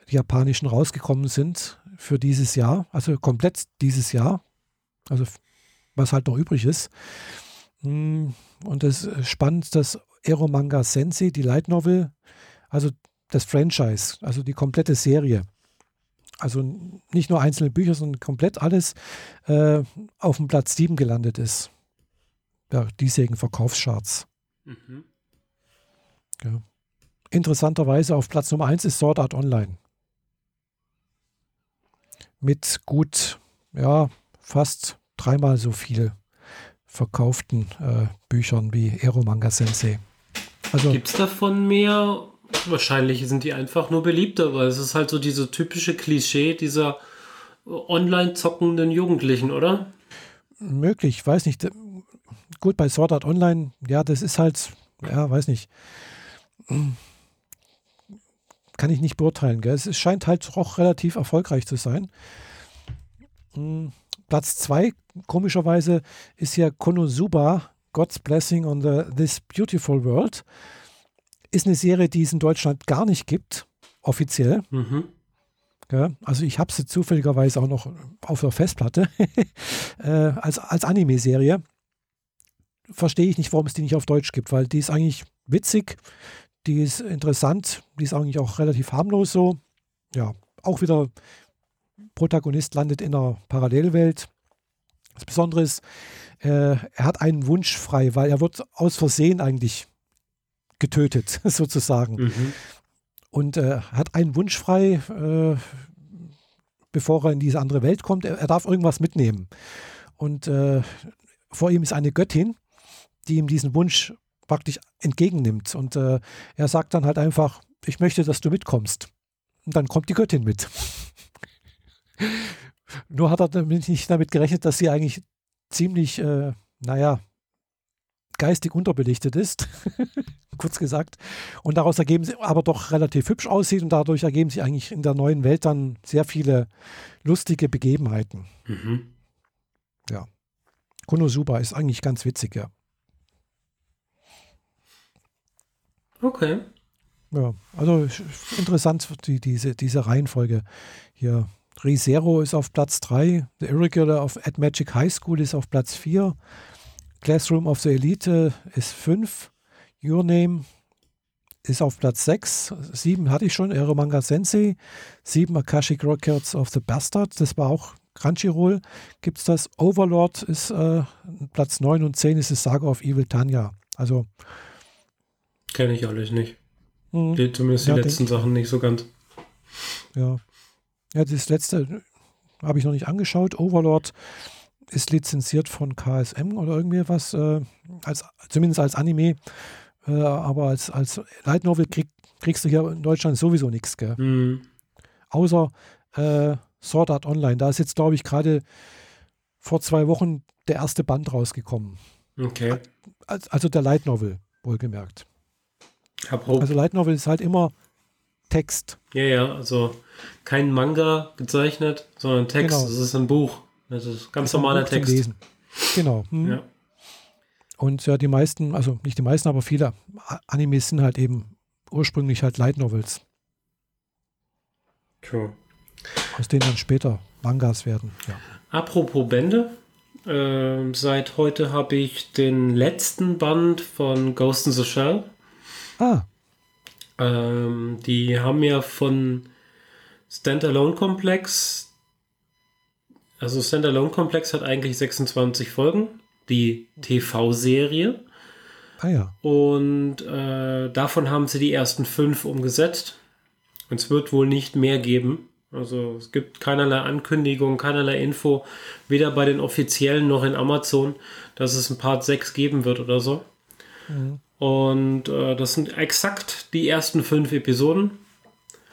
S1: die japanischen rausgekommen sind für dieses Jahr, also komplett dieses Jahr, also was halt noch übrig ist. Hm, und es ist spannend, dass Eromanga Sensei, die Light Novel, also das Franchise, also die komplette Serie, also nicht nur einzelne Bücher, sondern komplett alles äh, auf dem Platz 7 gelandet ist. Der diesjährigen Verkaufscharts. Mhm. Ja. Interessanterweise auf Platz Nummer 1 ist Sword Art Online mit gut, ja, fast dreimal so viel verkauften äh, Büchern wie Eromanga Sensei.
S2: Also, Gibt es davon mehr? Wahrscheinlich sind die einfach nur beliebter, weil es ist halt so diese typische Klischee dieser online zockenden Jugendlichen, oder?
S1: Möglich, ich weiß nicht. Gut, bei Sword Art Online, ja, das ist halt, ja, weiß nicht kann ich nicht beurteilen. Gell? Es scheint halt auch relativ erfolgreich zu sein. Hm, Platz 2, komischerweise, ist ja Konosuba, God's Blessing on the, This Beautiful World. Ist eine Serie, die es in Deutschland gar nicht gibt, offiziell. Mhm. Ja, also ich habe sie zufälligerweise auch noch auf der Festplatte äh, als, als Anime-Serie. Verstehe ich nicht, warum es die nicht auf Deutsch gibt, weil die ist eigentlich witzig, die ist interessant, die ist eigentlich auch relativ harmlos so. Ja, auch wieder Protagonist landet in einer Parallelwelt. Das Besondere ist, äh, er hat einen Wunsch frei, weil er wird aus Versehen eigentlich getötet, sozusagen. Mhm. Und äh, hat einen Wunsch frei, äh, bevor er in diese andere Welt kommt. Er, er darf irgendwas mitnehmen. Und äh, vor ihm ist eine Göttin, die ihm diesen Wunsch praktisch entgegennimmt. Und äh, er sagt dann halt einfach, ich möchte, dass du mitkommst. Und dann kommt die Göttin mit. Nur hat er nicht damit gerechnet, dass sie eigentlich ziemlich, äh, naja, geistig unterbelichtet ist, kurz gesagt. Und daraus ergeben sie aber doch relativ hübsch aussieht und dadurch ergeben sich eigentlich in der neuen Welt dann sehr viele lustige Begebenheiten. Mhm. Ja. Konosuba ist eigentlich ganz witzig, ja.
S2: Okay.
S1: Ja, also interessant, die, diese, diese Reihenfolge hier. ReZero ist auf Platz 3, The Irregular of at Magic High School ist auf Platz 4, Classroom of the Elite ist 5, Your Name ist auf Platz 6, 7 hatte ich schon, Eromanga Sensei, 7 Akashic Records of the Bastard, das war auch Crunchyroll, gibt es das, Overlord ist äh, Platz 9 und 10 ist das Saga of Evil Tanya. Also
S2: Kenne ich alles nicht. Mhm. Die, zumindest die ja, letzten Sachen nicht so ganz.
S1: Ja. Ja, das letzte habe ich noch nicht angeschaut. Overlord ist lizenziert von KSM oder irgendwie was, äh, als, zumindest als Anime. Äh, aber als, als Light Novel krieg, kriegst du hier in Deutschland sowieso nichts, gell? Mhm. Außer äh, Sword Art Online. Da ist jetzt, glaube ich, gerade vor zwei Wochen der erste Band rausgekommen.
S2: Okay.
S1: Also der Light Novel, wohlgemerkt. Also Light Novel ist halt immer Text.
S2: Ja, ja, also kein Manga gezeichnet, sondern Text. Genau. Das ist ein Buch. Das ist ganz das normaler Text.
S1: Lesen. Genau. Hm. Ja. Und ja, die meisten, also nicht die meisten, aber viele Animes sind halt eben ursprünglich halt Light Novels.
S2: Cool.
S1: Aus denen dann später Mangas werden. Ja.
S2: Apropos Bände, äh, seit heute habe ich den letzten Band von Ghost in the Shell.
S1: Ah.
S2: Ähm, die haben ja von Standalone Complex, also Standalone Complex hat eigentlich 26 Folgen, die TV-Serie.
S1: Ah ja.
S2: Und äh, davon haben sie die ersten fünf umgesetzt. Und es wird wohl nicht mehr geben. Also es gibt keinerlei Ankündigung, keinerlei Info, weder bei den offiziellen noch in Amazon, dass es ein Part 6 geben wird oder so. Mhm. Und äh, das sind exakt die ersten fünf Episoden.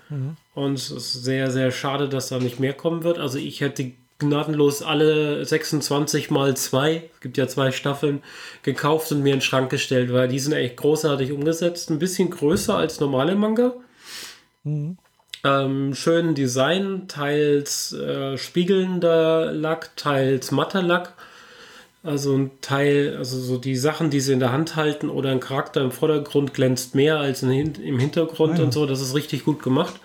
S2: Mhm. Und es ist sehr, sehr schade, dass da nicht mehr kommen wird. Also ich hätte gnadenlos alle 26 mal zwei, es gibt ja zwei Staffeln, gekauft und mir in den Schrank gestellt, weil die sind echt großartig umgesetzt. Ein bisschen größer als normale Manga. Mhm. Ähm, schönen Design, teils äh, spiegelnder Lack, teils matter Lack. Also ein Teil, also so die Sachen, die sie in der Hand halten oder ein Charakter im Vordergrund glänzt mehr als im Hintergrund ah, ja. und so. Das ist richtig gut gemacht.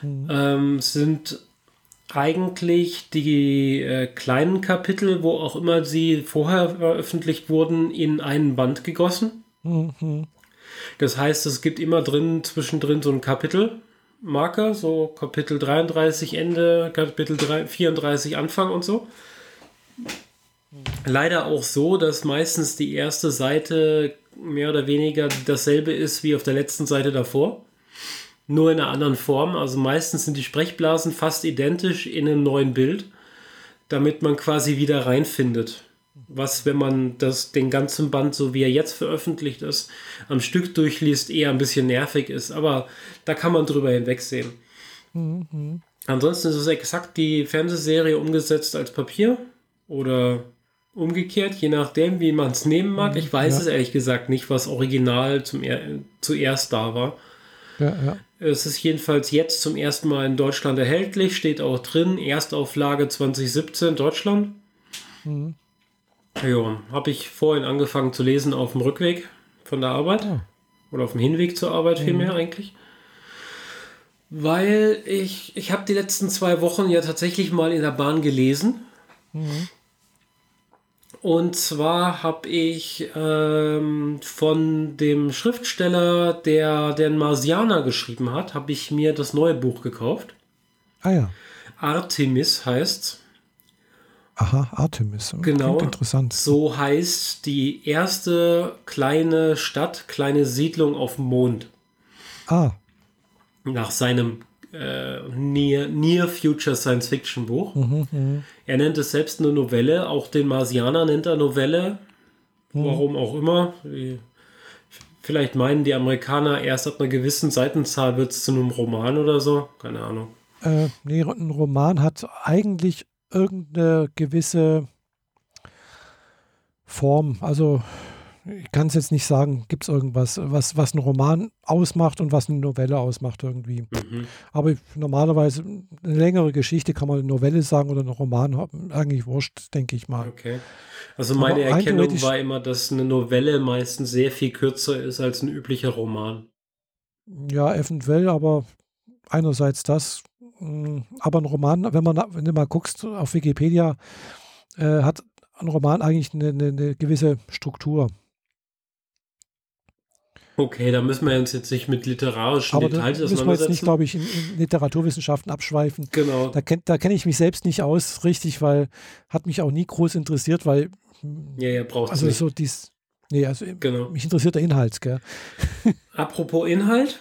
S2: Mhm. Ähm, sind eigentlich die äh, kleinen Kapitel, wo auch immer sie vorher veröffentlicht wurden, in einen Band gegossen. Mhm. Das heißt, es gibt immer drin, zwischendrin so ein Kapitelmarker, so Kapitel 33 Ende, Kapitel 3, 34 Anfang und so. Leider auch so, dass meistens die erste Seite mehr oder weniger dasselbe ist wie auf der letzten Seite davor. Nur in einer anderen Form. Also meistens sind die Sprechblasen fast identisch in einem neuen Bild, damit man quasi wieder reinfindet. Was, wenn man das, den ganzen Band, so wie er jetzt veröffentlicht ist, am Stück durchliest, eher ein bisschen nervig ist. Aber da kann man drüber hinwegsehen. Mhm. Ansonsten ist es exakt die Fernsehserie umgesetzt als Papier oder umgekehrt, je nachdem, wie man es nehmen mag. Ich weiß ja. es ehrlich gesagt nicht, was original zum er zuerst da war.
S1: Ja, ja.
S2: Es ist jedenfalls jetzt zum ersten Mal in Deutschland erhältlich, steht auch drin, Erstauflage 2017 Deutschland. Mhm. Ja, habe ich vorhin angefangen zu lesen auf dem Rückweg von der Arbeit. Oh. Oder auf dem Hinweg zur Arbeit mhm. vielmehr eigentlich. Weil ich, ich habe die letzten zwei Wochen ja tatsächlich mal in der Bahn gelesen. Mhm. Und zwar habe ich ähm, von dem Schriftsteller, der den Marsianer geschrieben hat, habe ich mir das neue Buch gekauft.
S1: Ah ja.
S2: Artemis heißt.
S1: Aha, Artemis.
S2: Genau.
S1: Klingt interessant.
S2: So heißt die erste kleine Stadt, kleine Siedlung auf dem Mond.
S1: Ah.
S2: Nach seinem äh, Near, Near Future Science Fiction Buch. Mhm, mh. Er nennt es selbst eine Novelle, auch den Marsianer nennt er Novelle. Mhm. Warum auch immer. Vielleicht meinen die Amerikaner, erst ab einer gewissen Seitenzahl wird es zu einem Roman oder so. Keine Ahnung.
S1: Äh, nee, ein Roman hat eigentlich irgendeine gewisse Form. Also ich kann es jetzt nicht sagen, gibt es irgendwas, was, was einen Roman ausmacht und was eine Novelle ausmacht irgendwie. Mhm. Aber normalerweise eine längere Geschichte kann man eine Novelle sagen oder ein Roman, eigentlich wurscht, denke ich mal.
S2: Okay. Also meine Aber Erkennung war immer, dass eine Novelle meistens sehr viel kürzer ist als ein üblicher Roman.
S1: Ja, eventuell, aber einerseits das, mm, aber ein Roman, wenn man wenn du mal guckst auf Wikipedia, äh, hat ein Roman eigentlich eine, eine, eine gewisse Struktur.
S2: Okay, da müssen wir uns jetzt nicht mit literarischen
S1: Aber Details da müssen wir jetzt nicht, glaube ich, in, in, Literaturwissenschaften abschweifen.
S2: Genau.
S1: Da, kenn, da kenne ich mich selbst nicht aus, richtig, weil hat mich auch nie groß interessiert, weil
S2: ja, ja, brauchst
S1: also
S2: nicht.
S1: so dies, nee, also
S2: genau.
S1: mich interessiert der Inhalt, gell?
S2: Apropos Inhalt,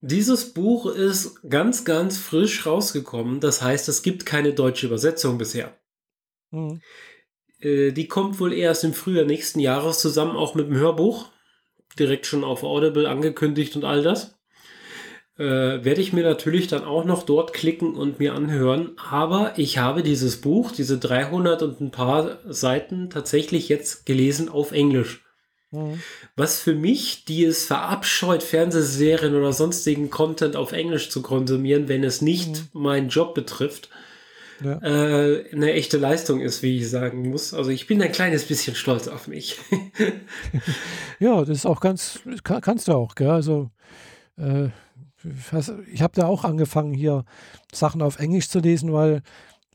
S2: dieses Buch ist ganz, ganz frisch rausgekommen. Das heißt, es gibt keine deutsche Übersetzung bisher. Mhm. Äh, die kommt wohl erst im Frühjahr nächsten Jahres zusammen, auch mit dem Hörbuch direkt schon auf Audible angekündigt und all das. Äh, werde ich mir natürlich dann auch noch dort klicken und mir anhören. Aber ich habe dieses Buch, diese 300 und ein paar Seiten tatsächlich jetzt gelesen auf Englisch. Mhm. Was für mich, die es verabscheut, Fernsehserien oder sonstigen Content auf Englisch zu konsumieren, wenn es nicht mhm. meinen Job betrifft, ja. äh, eine echte Leistung ist, wie ich sagen muss. Also ich bin ein kleines bisschen stolz auf mich.
S1: ja, das ist auch ganz, kann, kannst du auch, gell? Also äh, ich habe da auch angefangen, hier Sachen auf Englisch zu lesen, weil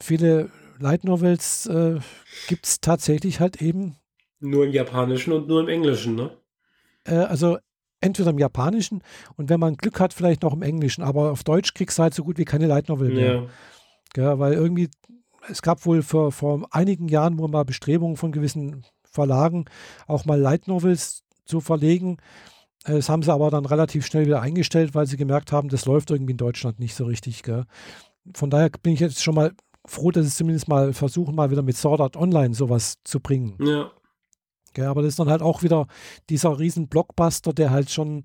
S1: viele Light Novels äh, gibt es tatsächlich halt eben.
S2: Nur im Japanischen und nur im Englischen, ne?
S1: Äh, also entweder im Japanischen und wenn man Glück hat, vielleicht noch im Englischen. Aber auf Deutsch kriegst du halt so gut wie keine Light Novel mehr. Ja. Ja, weil irgendwie, es gab wohl vor, vor einigen Jahren wohl mal Bestrebungen von gewissen Verlagen, auch mal Light Novels zu verlegen. Das haben sie aber dann relativ schnell wieder eingestellt, weil sie gemerkt haben, das läuft irgendwie in Deutschland nicht so richtig. Gell. Von daher bin ich jetzt schon mal froh, dass sie zumindest mal versuchen, mal wieder mit Sword Art Online sowas zu bringen.
S2: Ja.
S1: Ja, aber das ist dann halt auch wieder dieser riesen Blockbuster, der halt schon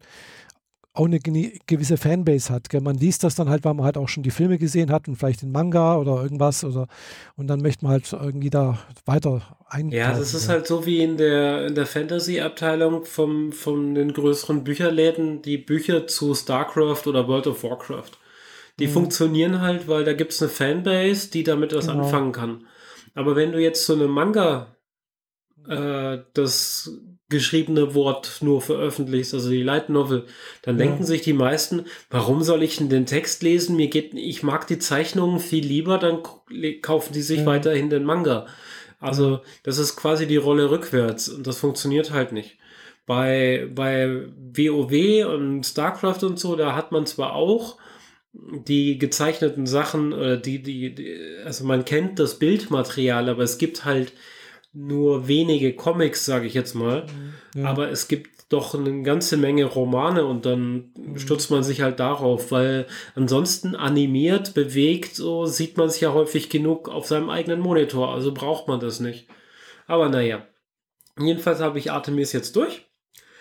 S1: auch eine gewisse Fanbase hat. Gell? Man liest das dann halt, weil man halt auch schon die Filme gesehen hat und vielleicht den Manga oder irgendwas oder und dann möchte man halt irgendwie da weiter
S2: ein. Ja, das ist ja. halt so wie in der, in der Fantasy-Abteilung vom, von den größeren Bücherläden, die Bücher zu StarCraft oder World of Warcraft. Die mhm. funktionieren halt, weil da gibt es eine Fanbase, die damit was genau. anfangen kann. Aber wenn du jetzt so eine Manga äh, das geschriebene Wort nur veröffentlicht, also die Light Novel, dann ja. denken sich die meisten, warum soll ich denn den Text lesen? Mir geht, ich mag die Zeichnungen viel lieber, dann kaufen die sich ja. weiterhin den Manga. Also, das ist quasi die Rolle rückwärts und das funktioniert halt nicht. Bei, bei WoW und StarCraft und so, da hat man zwar auch die gezeichneten Sachen, oder die, die, die also man kennt das Bildmaterial, aber es gibt halt nur wenige Comics, sage ich jetzt mal. Ja. Aber es gibt doch eine ganze Menge Romane und dann mhm. stürzt man sich halt darauf, weil ansonsten animiert, bewegt, so sieht man sich ja häufig genug auf seinem eigenen Monitor, also braucht man das nicht. Aber naja, jedenfalls habe ich Artemis jetzt durch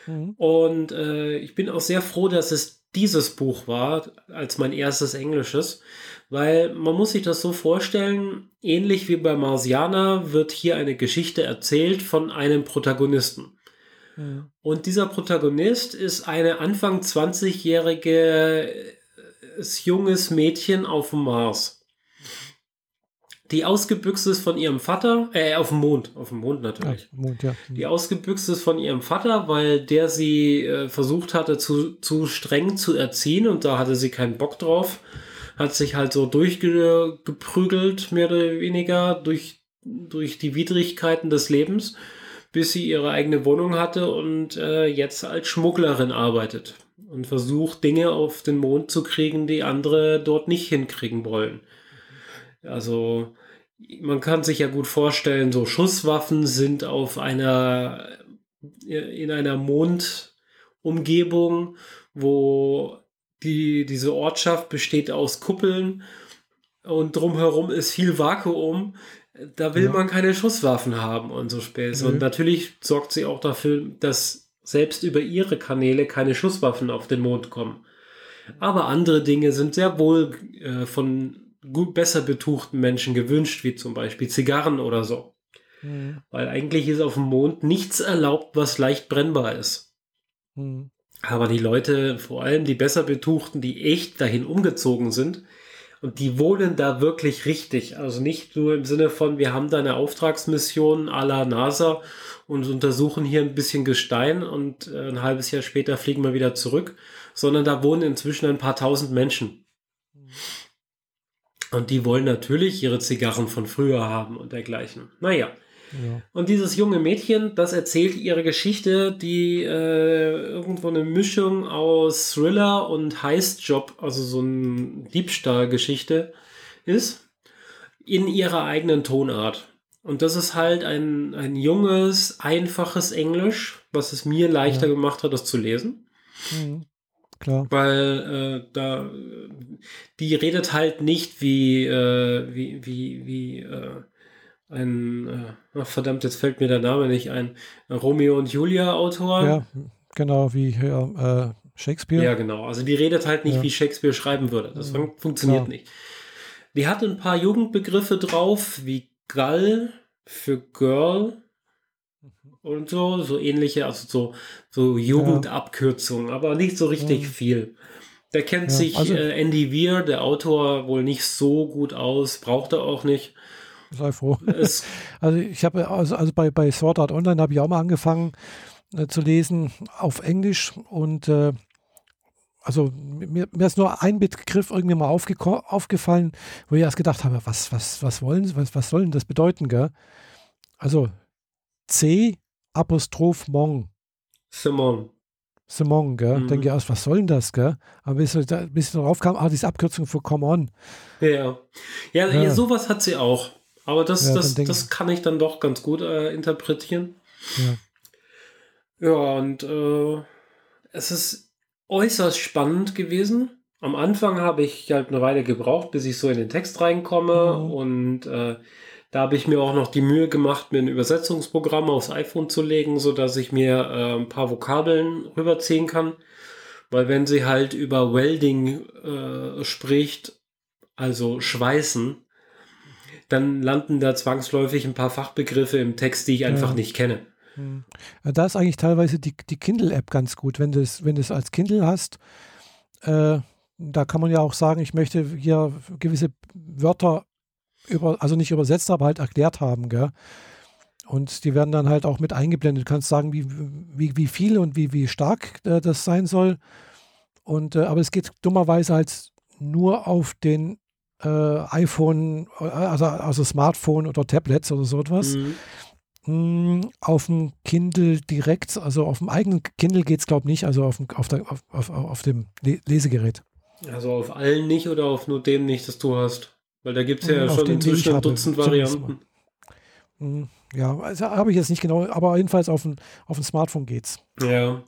S2: mhm. und äh, ich bin auch sehr froh, dass es dieses Buch war als mein erstes Englisches, weil man muss sich das so vorstellen, ähnlich wie bei Marsiana wird hier eine Geschichte erzählt von einem Protagonisten. Ja. Und dieser Protagonist ist eine Anfang 20-jährige junges Mädchen auf dem Mars die ausgebüxt ist von ihrem Vater, äh, auf dem Mond, auf dem Mond natürlich. Ja, Mond, ja. Die ausgebüxt ist von ihrem Vater, weil der sie äh, versucht hatte, zu, zu streng zu erziehen und da hatte sie keinen Bock drauf hat sich halt so durchgeprügelt, mehr oder weniger, durch, durch die Widrigkeiten des Lebens, bis sie ihre eigene Wohnung hatte und äh, jetzt als Schmugglerin arbeitet und versucht, Dinge auf den Mond zu kriegen, die andere dort nicht hinkriegen wollen. Also, man kann sich ja gut vorstellen, so Schusswaffen sind auf einer, in einer Mondumgebung, wo die, diese Ortschaft besteht aus Kuppeln und drumherum ist viel Vakuum. Da will ja. man keine Schusswaffen haben und so Späße. Mhm. Und natürlich sorgt sie auch dafür, dass selbst über ihre Kanäle keine Schusswaffen auf den Mond kommen. Aber andere Dinge sind sehr wohl äh, von gut besser betuchten Menschen gewünscht, wie zum Beispiel Zigarren oder so. Mhm. Weil eigentlich ist auf dem Mond nichts erlaubt, was leicht brennbar ist. Mhm. Aber die Leute, vor allem die besser betuchten, die echt dahin umgezogen sind, und die wohnen da wirklich richtig. Also nicht nur im Sinne von, wir haben da eine Auftragsmission à la NASA und untersuchen hier ein bisschen Gestein und äh, ein halbes Jahr später fliegen wir wieder zurück, sondern da wohnen inzwischen ein paar tausend Menschen. Und die wollen natürlich ihre Zigarren von früher haben und dergleichen. Naja. Und dieses junge Mädchen, das erzählt ihre Geschichte, die äh, irgendwo eine Mischung aus Thriller und Heist-Job, also so eine Diebstahlgeschichte ist, in ihrer eigenen Tonart. Und das ist halt ein, ein junges, einfaches Englisch, was es mir leichter ja. gemacht hat, das zu lesen. Mhm. Klar. Weil äh, da die redet halt nicht wie, äh, wie, wie, wie äh, ein, äh, ach verdammt, jetzt fällt mir der Name nicht ein, Romeo und Julia Autor.
S1: Ja, genau, wie äh, Shakespeare.
S2: Ja, genau. Also die redet halt nicht, ja. wie Shakespeare schreiben würde. Das fun funktioniert Klar. nicht. Die hat ein paar Jugendbegriffe drauf, wie Gall für Girl und so, so ähnliche, also so, so Jugendabkürzungen, aber nicht so richtig ja. viel. Der kennt
S1: Ja,
S2: sich
S1: also-
S2: äh, Andy Weir, der Autor, wohl nicht so gut aus, braucht er auch nicht.
S1: Sei froh.
S2: Es,
S1: Also ich habe also, also bei, bei Sword Art Online habe ich auch mal angefangen äh, zu lesen auf Englisch und äh, also mir, mir ist nur ein Begriff irgendwie mal aufgefallen, wo ich erst gedacht habe, was, was, was wollen was, was soll denn das bedeuten, gell? Also C Apostroph Mong.
S2: Simon.
S1: Simon, gell?
S2: Mhm.
S1: Denke ich erst, was soll denn das, gell? Aber bis, bis ich darauf kam, ah, diese Abkürzung für Come On.
S2: Ja. Ja, Ja.
S1: ja,
S2: sowas hat sie auch. Aber das,
S1: Ja,
S2: das, das kann ich dann doch ganz gut äh, interpretieren.
S1: Ja.
S2: Ja, und äh, es ist äußerst spannend gewesen. Am Anfang habe ich halt eine Weile gebraucht, bis ich so in den Text reinkomme.
S1: Mhm.
S2: Und äh, da habe ich mir auch noch die Mühe gemacht, mir ein Übersetzungsprogramm aufs iPhone zu legen, sodass ich mir äh, ein paar Vokabeln rüberziehen kann. Weil wenn sie halt über Welding äh, spricht, also schweißen, dann landen da zwangsläufig ein paar Fachbegriffe im Text, die ich einfach
S1: Ja.
S2: nicht kenne.
S1: Da ist eigentlich teilweise die, die Kindle-App ganz gut. Wenn du es wenn als Kindle hast, äh, da kann man ja auch sagen, ich möchte hier gewisse Wörter über, also nicht übersetzt, aber halt erklärt haben, gell? Und die werden dann halt auch mit eingeblendet. Du kannst sagen, wie, wie, wie viel und wie, wie stark äh, das sein soll. Und, äh, aber es geht dummerweise halt nur auf den äh, iPhone, äh, also, also Smartphone oder Tablets oder so etwas.
S2: Mhm.
S1: Mm, Auf dem Kindle direkt, also auf dem eigenen Kindle geht es, glaube ich, nicht, also auf dem, auf, der, auf, auf, auf dem Le Lesegerät.
S2: Also auf allen nicht oder auf nur dem nicht, das du hast? Weil da gibt es ja
S1: Mhm, auf
S2: schon inzwischen ein Dutzend Varianten.
S1: Ja, also habe ich jetzt nicht genau, aber jedenfalls auf dem, auf dem Smartphone geht's.
S2: Ja.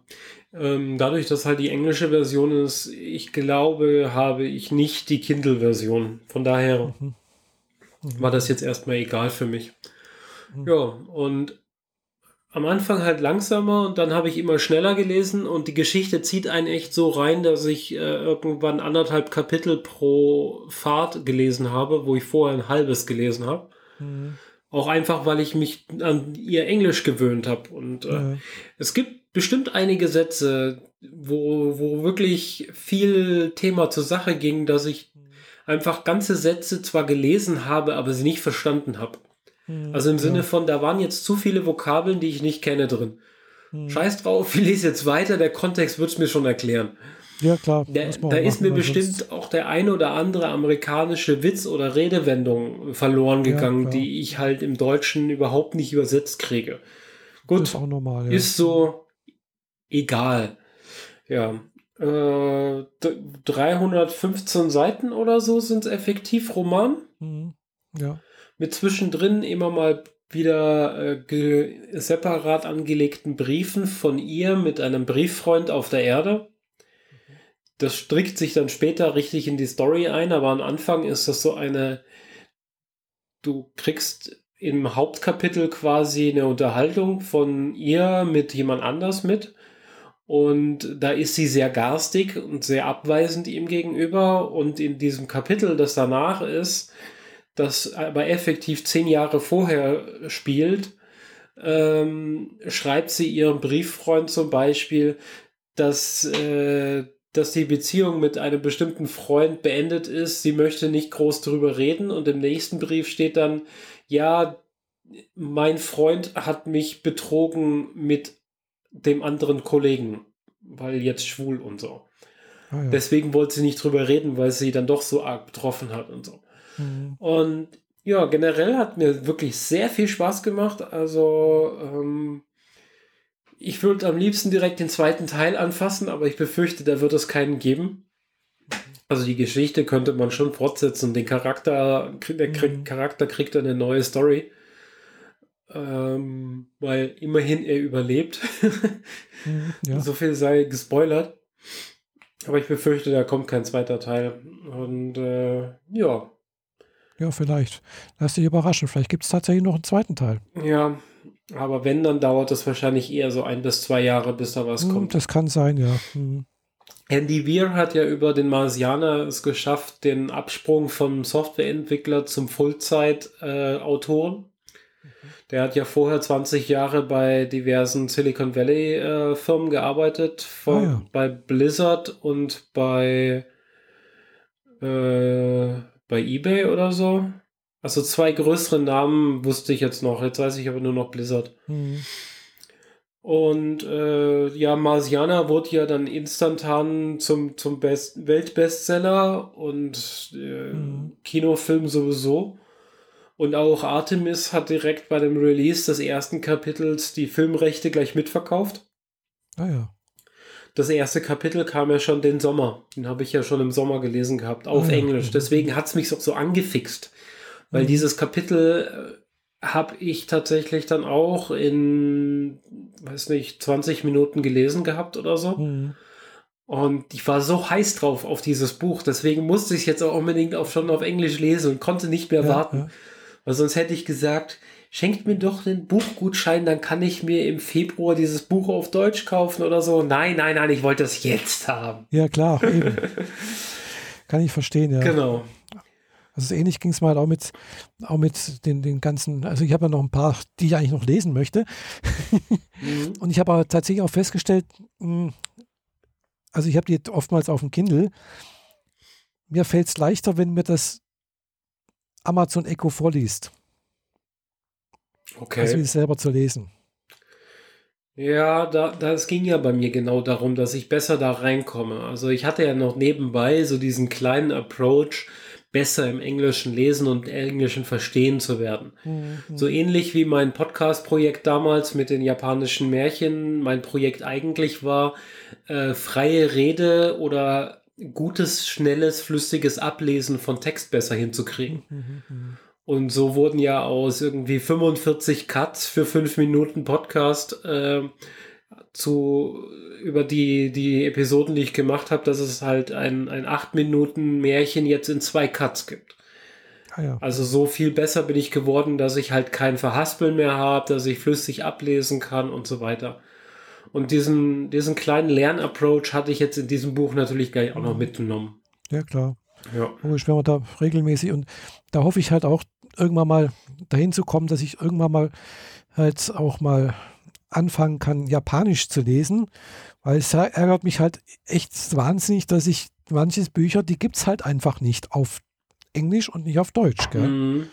S2: Ähm, dadurch, dass halt die englische Version ist, ich glaube, habe ich nicht die Kindle-Version. Von daher
S1: Mhm. Mhm.
S2: war das jetzt erstmal egal für mich.
S1: Mhm.
S2: Ja, und am Anfang halt langsamer und dann habe ich immer schneller gelesen und die Geschichte zieht einen echt so rein, dass ich äh, irgendwann anderthalb Kapitel pro Fahrt gelesen habe, wo ich vorher ein halbes gelesen habe. Auch einfach, weil ich mich an ihr Englisch gewöhnt habe. Und äh,
S1: Ja.
S2: es gibt bestimmt einige Sätze, wo, wo wirklich viel Thema zur Sache ging, dass ich einfach ganze Sätze zwar gelesen habe, aber sie nicht verstanden habe.
S1: Mhm.
S2: Also im Sinne von, da waren jetzt zu viele Vokabeln, die ich nicht kenne drin.
S1: Mhm.
S2: Scheiß drauf, ich lese jetzt weiter, der Kontext wird es mir schon erklären.
S1: Ja, klar. Man
S2: da
S1: auch
S2: ist mir bestimmt auch der eine oder andere amerikanische Witz oder Redewendung verloren
S1: Ja,
S2: gegangen,
S1: klar.
S2: die ich halt im Deutschen überhaupt nicht übersetzt kriege. Gut,
S1: ist auch normal. Ja.
S2: ist so egal. Ja. Äh, d- 315 Seiten oder so sind es effektiv Roman.
S1: Mhm. Ja.
S2: Mit zwischendrin immer mal wieder äh, separat angelegten Briefen von ihr mit einem Brieffreund auf der Erde. Das strickt sich dann später richtig in die Story ein, aber am Anfang ist das so eine, du kriegst im Hauptkapitel quasi eine Unterhaltung von ihr mit jemand anders mit. Und da ist sie sehr garstig und sehr abweisend ihm gegenüber. Und in diesem Kapitel, das danach ist, das aber effektiv zehn Jahre vorher spielt, ähm, schreibt sie ihrem Brieffreund zum Beispiel, dass, äh, dass die Beziehung mit einem bestimmten Freund beendet ist. Sie möchte nicht groß drüber reden. Und im nächsten Brief steht dann, ja, mein Freund hat mich betrogen mit dem anderen Kollegen, weil jetzt schwul und so.
S1: Ah, ja.
S2: Deswegen wollte sie nicht drüber reden, weil sie dann doch so arg betroffen hat und so.
S1: Mhm.
S2: Und ja, generell hat mir wirklich sehr viel Spaß gemacht. Also, ähm, ich würde am liebsten direkt den zweiten Teil anfassen, aber ich befürchte, da wird es keinen geben. Also die Geschichte könnte man schon fortsetzen. Den Charakter, der krieg,
S1: Mhm.
S2: Charakter kriegt eine neue Story. Ähm, weil immerhin er überlebt.
S1: Mhm. Ja.
S2: So viel sei gespoilert. Aber ich befürchte, da kommt kein zweiter Teil. Und äh, ja,
S1: ja, vielleicht. Lass dich überraschen. Vielleicht gibt es tatsächlich noch einen zweiten Teil.
S2: ja. Aber wenn, dann dauert es wahrscheinlich eher so ein bis zwei Jahre, bis da was
S1: Mhm,
S2: kommt.
S1: Das kann sein, ja. Mhm.
S2: Andy Weir hat ja über den Marsianer es geschafft, den Absprung vom Softwareentwickler zum Vollzeit-Autoren. Der hat ja vorher 20 Jahre bei diversen Silicon Valley äh, gearbeitet, von, ah, ja. bei Blizzard und bei, äh, bei eBay oder so. Also zwei größere Namen wusste ich jetzt noch. Jetzt weiß ich aber nur noch Blizzard. Mhm. Und äh, ja, Marsiana wurde ja dann instantan zum, zum Best Weltbestseller und äh, mhm. Kinofilm sowieso. Und auch Artemis hat direkt bei dem Release des ersten Kapitels die Filmrechte gleich mitverkauft.
S1: Ah ja.
S2: Das erste Kapitel kam ja schon den Sommer. Den habe ich ja schon im Sommer gelesen gehabt, auf ah, Englisch. Ja. Deswegen hat es mich so, so angefixt. Weil mhm. dieses Kapitel äh, habe ich tatsächlich dann auch in, weiß nicht, 20 Minuten gelesen gehabt oder so. Mhm. Und ich war so heiß drauf auf dieses Buch. Deswegen musste ich es jetzt auch unbedingt auch schon auf Englisch lesen und konnte nicht mehr ja, warten. Ja. Weil sonst hätte ich gesagt, schenkt mir doch den Buchgutschein, dann kann ich mir im Februar dieses Buch auf Deutsch kaufen oder so. Nein, nein, nein, ich wollte das jetzt haben.
S1: Ja, klar, eben. kann ich verstehen, ja.
S2: Genau.
S1: Also ähnlich ging es mal auch mit, auch mit den, den ganzen, also ich habe ja noch ein paar, die ich eigentlich noch lesen möchte. mhm. Und ich habe aber tatsächlich auch festgestellt, hm, also ich habe die oftmals auf dem Kindle. Mir fällt es leichter, wenn mir das Amazon Echo vorliest.
S2: Okay.
S1: Also wie selber zu lesen.
S2: Ja, da, das ging ja bei mir genau darum, dass ich besser da reinkomme. Also ich hatte ja noch nebenbei so diesen kleinen Approach, besser im Englischen lesen und Englischen verstehen zu werden. Mhm. So ähnlich wie mein Podcast-Projekt damals mit den japanischen Märchen. Mein Projekt eigentlich war, äh, freie Rede oder gutes, schnelles, flüssiges Ablesen von Text besser hinzukriegen. Mhm. Und so wurden ja aus irgendwie 45 Cuts für 5 Minuten Podcast äh, zu über die, die Episoden, die ich gemacht habe, dass es halt ein, ein 8 Minuten Märchen jetzt in zwei Cuts gibt. Ah ja. Also so viel besser bin ich geworden, dass ich halt kein Verhaspeln mehr habe, dass ich flüssig ablesen kann und so weiter. Und diesen, diesen kleinen Lernapproach hatte ich jetzt in diesem Buch natürlich gleich auch noch mhm. mitgenommen.
S1: Ja, klar. Ja. Logisch, wenn man da regelmäßig und da hoffe ich halt auch irgendwann mal dahin zu kommen, dass ich irgendwann mal halt auch mal anfangen kann, Japanisch zu lesen, weil es ärgert mich halt echt wahnsinnig, dass ich manches Bücher, die gibt es halt einfach nicht auf Englisch und nicht auf Deutsch. Gell? Mhm.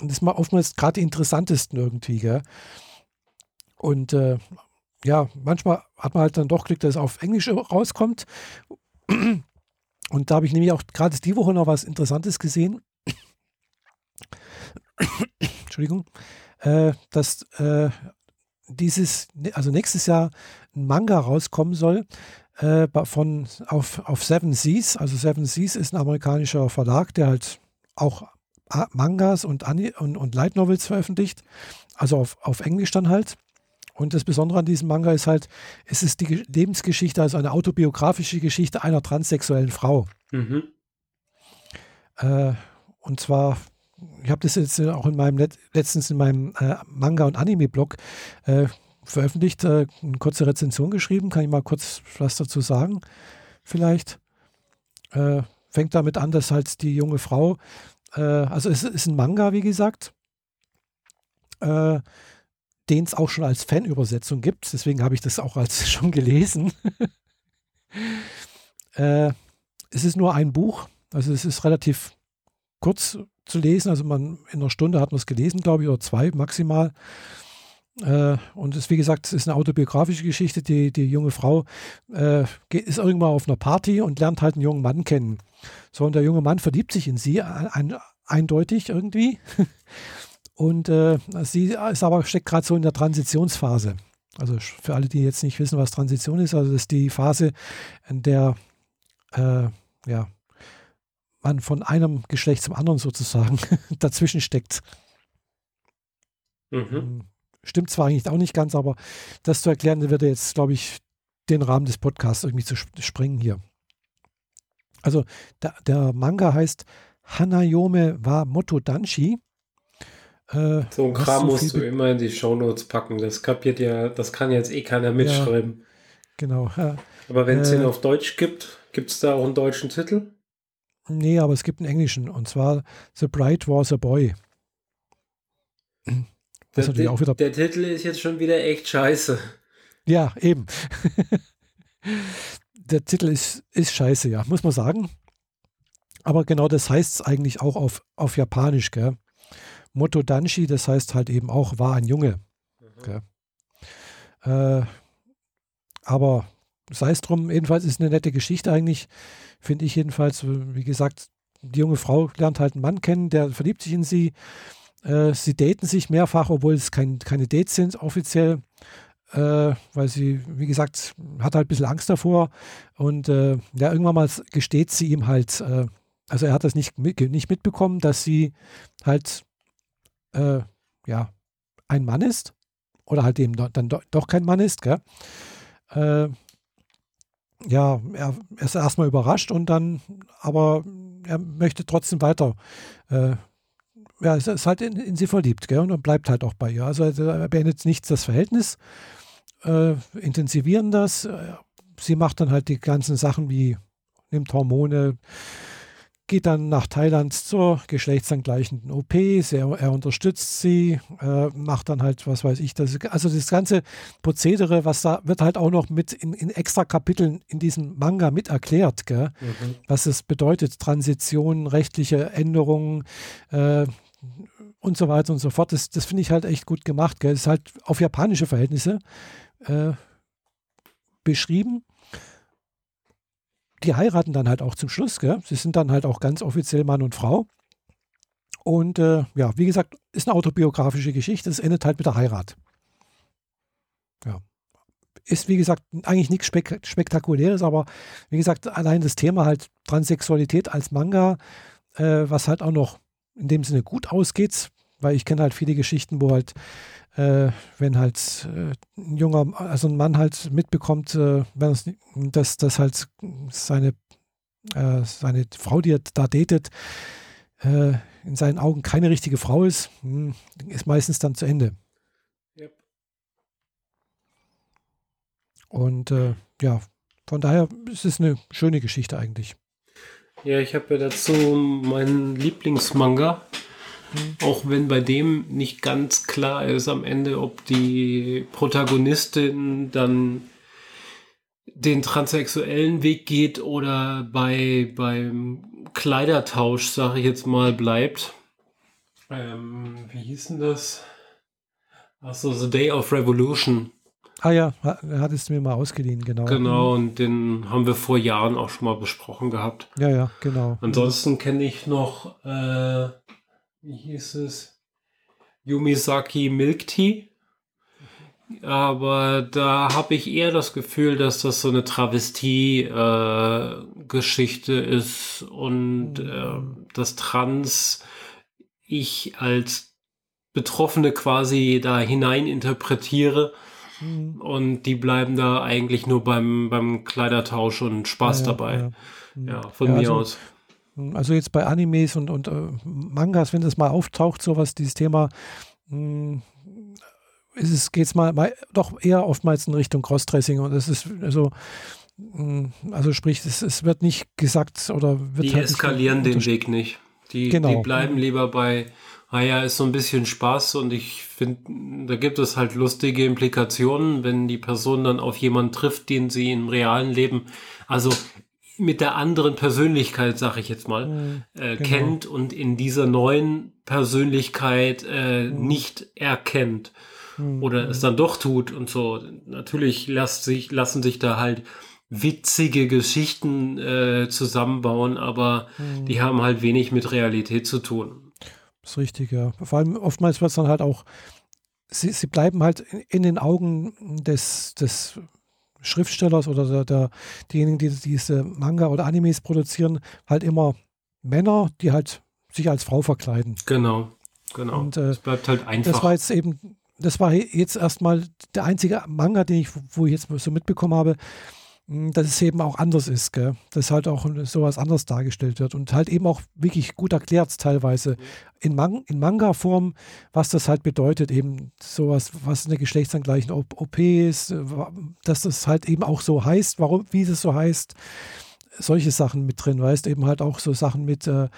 S1: Und das ist mal oftmals gerade die interessantesten irgendwie. Gell? Und äh, ja, manchmal hat man halt dann doch Glück, dass es auf Englisch rauskommt. Und da habe ich nämlich auch gerade die Woche noch was Interessantes gesehen. Entschuldigung, äh, dass äh, dieses, also nächstes Jahr ein Manga rauskommen soll äh, von auf, auf Seven Seas. Also Seven Seas ist ein amerikanischer Verlag, der halt auch Mangas und, und, und Light Novels veröffentlicht. Also auf, auf Englisch dann halt. Und das Besondere an diesem Manga ist halt, es ist die Lebensgeschichte, also eine autobiografische Geschichte einer transsexuellen Frau. Mhm. Äh, und zwar, ich habe das jetzt auch in meinem letztens in meinem äh, Manga- und Anime-Blog äh, veröffentlicht, äh, eine kurze Rezension geschrieben. Kann ich mal kurz was dazu sagen? Vielleicht. Äh, fängt damit an, dass halt die junge Frau, äh, also es ist ein Manga, wie gesagt, den es auch schon als Fanübersetzung gibt. Deswegen habe ich das auch als schon gelesen. äh, es ist nur ein Buch, also es ist relativ kurz zu lesen. Also man in einer Stunde hat man es gelesen, glaube ich, oder zwei maximal. Äh, und es, wie gesagt, es ist eine autobiografische Geschichte. Die, die junge Frau äh, ist irgendwann auf einer Party und lernt halt einen jungen Mann kennen. So, und der junge Mann verliebt sich in sie, ein, eindeutig irgendwie. Und äh, sie ist aber steckt gerade so in der Transitionsphase. Also für alle, die jetzt nicht wissen, was Transition ist, also das ist die Phase, in der äh, ja, man von einem Geschlecht zum anderen sozusagen dazwischen steckt. Mhm. Hm, stimmt zwar eigentlich auch nicht ganz, aber das zu erklären, würde jetzt, glaube ich, den Rahmen des Podcasts irgendwie zu sprengen hier. Also der, der Manga heißt Hanayome wa Motodanshi
S2: äh, so ein Kram so musst du immer in die Shownotes packen. Das kapiert ja, das kann jetzt eh keiner mitschreiben. Ja,
S1: genau.
S2: Aber wenn es äh, den auf Deutsch gibt, gibt es da auch einen deutschen Titel?
S1: Nee, aber es gibt einen englischen. Und zwar The Bride Was a Boy.
S2: Der, der, der Titel ist jetzt schon wieder echt scheiße.
S1: Ja, eben. der Titel ist, ist scheiße, ja, muss man sagen. Aber genau das heißt es eigentlich auch auf, auf Japanisch, gell? Moto Danshi, das heißt halt eben auch, war ein Junge. Mhm. Äh, aber sei es drum, jedenfalls ist eine nette Geschichte eigentlich, finde ich jedenfalls. Wie gesagt, die junge Frau lernt halt einen Mann kennen, der verliebt sich in sie. Äh, sie daten sich mehrfach, obwohl es kein, keine Dates sind offiziell äh, weil sie, wie gesagt, hat halt ein bisschen Angst davor. Und äh, ja, irgendwann mal gesteht sie ihm halt, äh, also er hat das nicht, nicht mitbekommen, dass sie halt, äh, ja, ein Mann ist. Oder halt eben dann do, doch kein Mann ist, gell? Äh, ja, er, ist erstmal überrascht und dann, aber er möchte trotzdem weiter äh, ja, ist, ist halt in, in, sie verliebt, gell? Und bleibt halt auch bei ihr. Also er beendet nicht das Verhältnis, äh, intensivieren das. Sie macht dann halt die ganzen Sachen wie nimmt Hormone, geht dann nach Thailand zur geschlechtsangleichenden OP, er, er unterstützt sie, äh, macht dann halt, was weiß ich, das, also das ganze Prozedere, was da wird halt auch noch mit in, in extra Kapiteln in diesem Manga mit erklärt, gell? Mhm. was es bedeutet, Transition, rechtliche Änderungen, äh, und so weiter und so fort. Das, das finde ich halt echt gut gemacht. Gell? Das ist halt auf japanische Verhältnisse äh, beschrieben. Die heiraten dann halt auch zum Schluss. Gell? Sie sind dann halt auch ganz offiziell Mann und Frau. Und äh, ja, wie gesagt, ist eine autobiografische Geschichte. Es endet halt mit der Heirat. Ja. Ist, wie gesagt, eigentlich nichts Spek Spektakuläres, aber wie gesagt, allein das Thema halt Transsexualität als Manga, äh, was halt auch noch in dem Sinne gut ausgeht, weil ich kenne halt viele Geschichten, wo halt äh, wenn halt äh, ein junger, also ein Mann halt mitbekommt, äh, dass, dass halt seine, äh, seine Frau, die er da datet, äh, in seinen Augen keine richtige Frau ist, hm, ist meistens dann zu Ende. Yep. Und äh, ja, von daher ist es eine schöne Geschichte eigentlich.
S2: Ja, ich habe ja dazu meinen Lieblingsmanga auch wenn bei dem nicht ganz klar ist am Ende, ob die Protagonistin dann den transsexuellen Weg geht oder bei beim Kleidertausch, sage ich jetzt mal, bleibt. Ähm, wie hieß denn das? Achso, The Day of Revolution.
S1: Ah ja, hattest du mir mal ausgeliehen, genau.
S2: Genau, und den haben wir vor Jahren auch schon mal besprochen gehabt.
S1: Ja, ja, genau.
S2: Ansonsten kenne ich noch äh, wie hieß es? Yumisaki Milk Tea. Aber da habe ich eher das Gefühl, dass das so eine Travestie-Geschichte äh, ist und äh, das Trans ich als Betroffene quasi da hinein interpretiere. Mhm. Und die bleiben da eigentlich nur beim, beim Kleidertausch und Spaß ja, dabei. Ja, ja von ja, mir also, aus.
S1: Also jetzt bei Animes und, und äh, Mangas, wenn das mal auftaucht, sowas, dieses Thema, mh, hm, ist es, geht es mal, mal, doch eher oftmals in Richtung Crossdressing und es ist also hm, also sprich, es, es, wird nicht gesagt oder wird
S2: Die halt eskalieren den Weg nicht. Die, genau. die bleiben lieber bei, ah ja, ist so ein bisschen Spaß und ich finde, da gibt es halt lustige Implikationen, wenn die Person dann auf jemanden trifft, den sie im realen Leben, also mit der anderen Persönlichkeit, sag ich jetzt mal, mhm, äh, genau. kennt und in dieser neuen Persönlichkeit äh, mhm. nicht erkennt mhm. oder es dann doch tut und so. Natürlich lässt sich, lassen sich da halt witzige Geschichten äh, zusammenbauen, aber mhm. die haben halt wenig mit Realität zu tun.
S1: Das ist richtig, ja. Vor allem oftmals wird es dann halt auch, sie, sie bleiben halt in, in den Augen des, des Schriftstellers oder der, der, diejenigen, die diese Manga oder Animes produzieren, halt immer Männer, die halt sich als Frau verkleiden.
S2: Genau, genau. Und, äh,
S1: das bleibt halt einfach. Das war jetzt eben, das war jetzt erstmal der einzige Manga, den ich, wo ich jetzt so mitbekommen habe, dass es eben auch anders ist, gell? dass halt auch sowas anders dargestellt wird und halt eben auch wirklich gut erklärt teilweise in, Man in Manga-Form, was das halt bedeutet, eben sowas, was eine geschlechtsangleichen OP ist, dass das halt eben auch so heißt, warum, wie es so heißt, solche Sachen mit drin, weißt eben halt auch so Sachen mit, äh,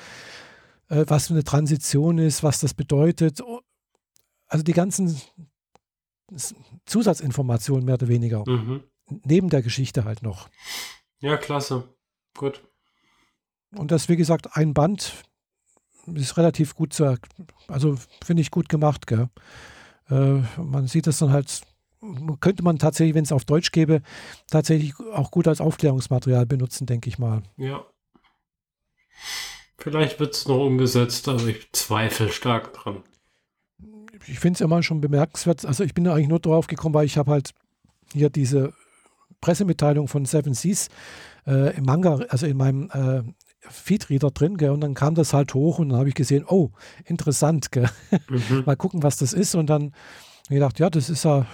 S1: äh, was eine Transition ist, was das bedeutet also die ganzen Zusatzinformationen mehr oder weniger.
S2: Mhm.
S1: Neben der Geschichte halt noch.
S2: Ja, klasse. Gut.
S1: Und das, wie gesagt, ein Band ist relativ gut zu, also finde ich gut gemacht, gell? Äh, man sieht das dann halt, könnte man tatsächlich, wenn es auf Deutsch gäbe, tatsächlich auch gut als Aufklärungsmaterial benutzen, denke ich mal.
S2: Ja. Vielleicht wird es noch umgesetzt, aber ich zweifle stark dran.
S1: Ich finde es immer schon bemerkenswert. Also ich bin da eigentlich nur drauf gekommen, weil ich habe halt hier diese Pressemitteilung von Seven Seas äh, im Manga, also in meinem äh, Feedreader drin, gell, und dann kam das halt hoch und dann habe ich gesehen, oh, interessant. Mhm. Mal gucken, was das ist. Und dann gedacht, ja, das ist ja,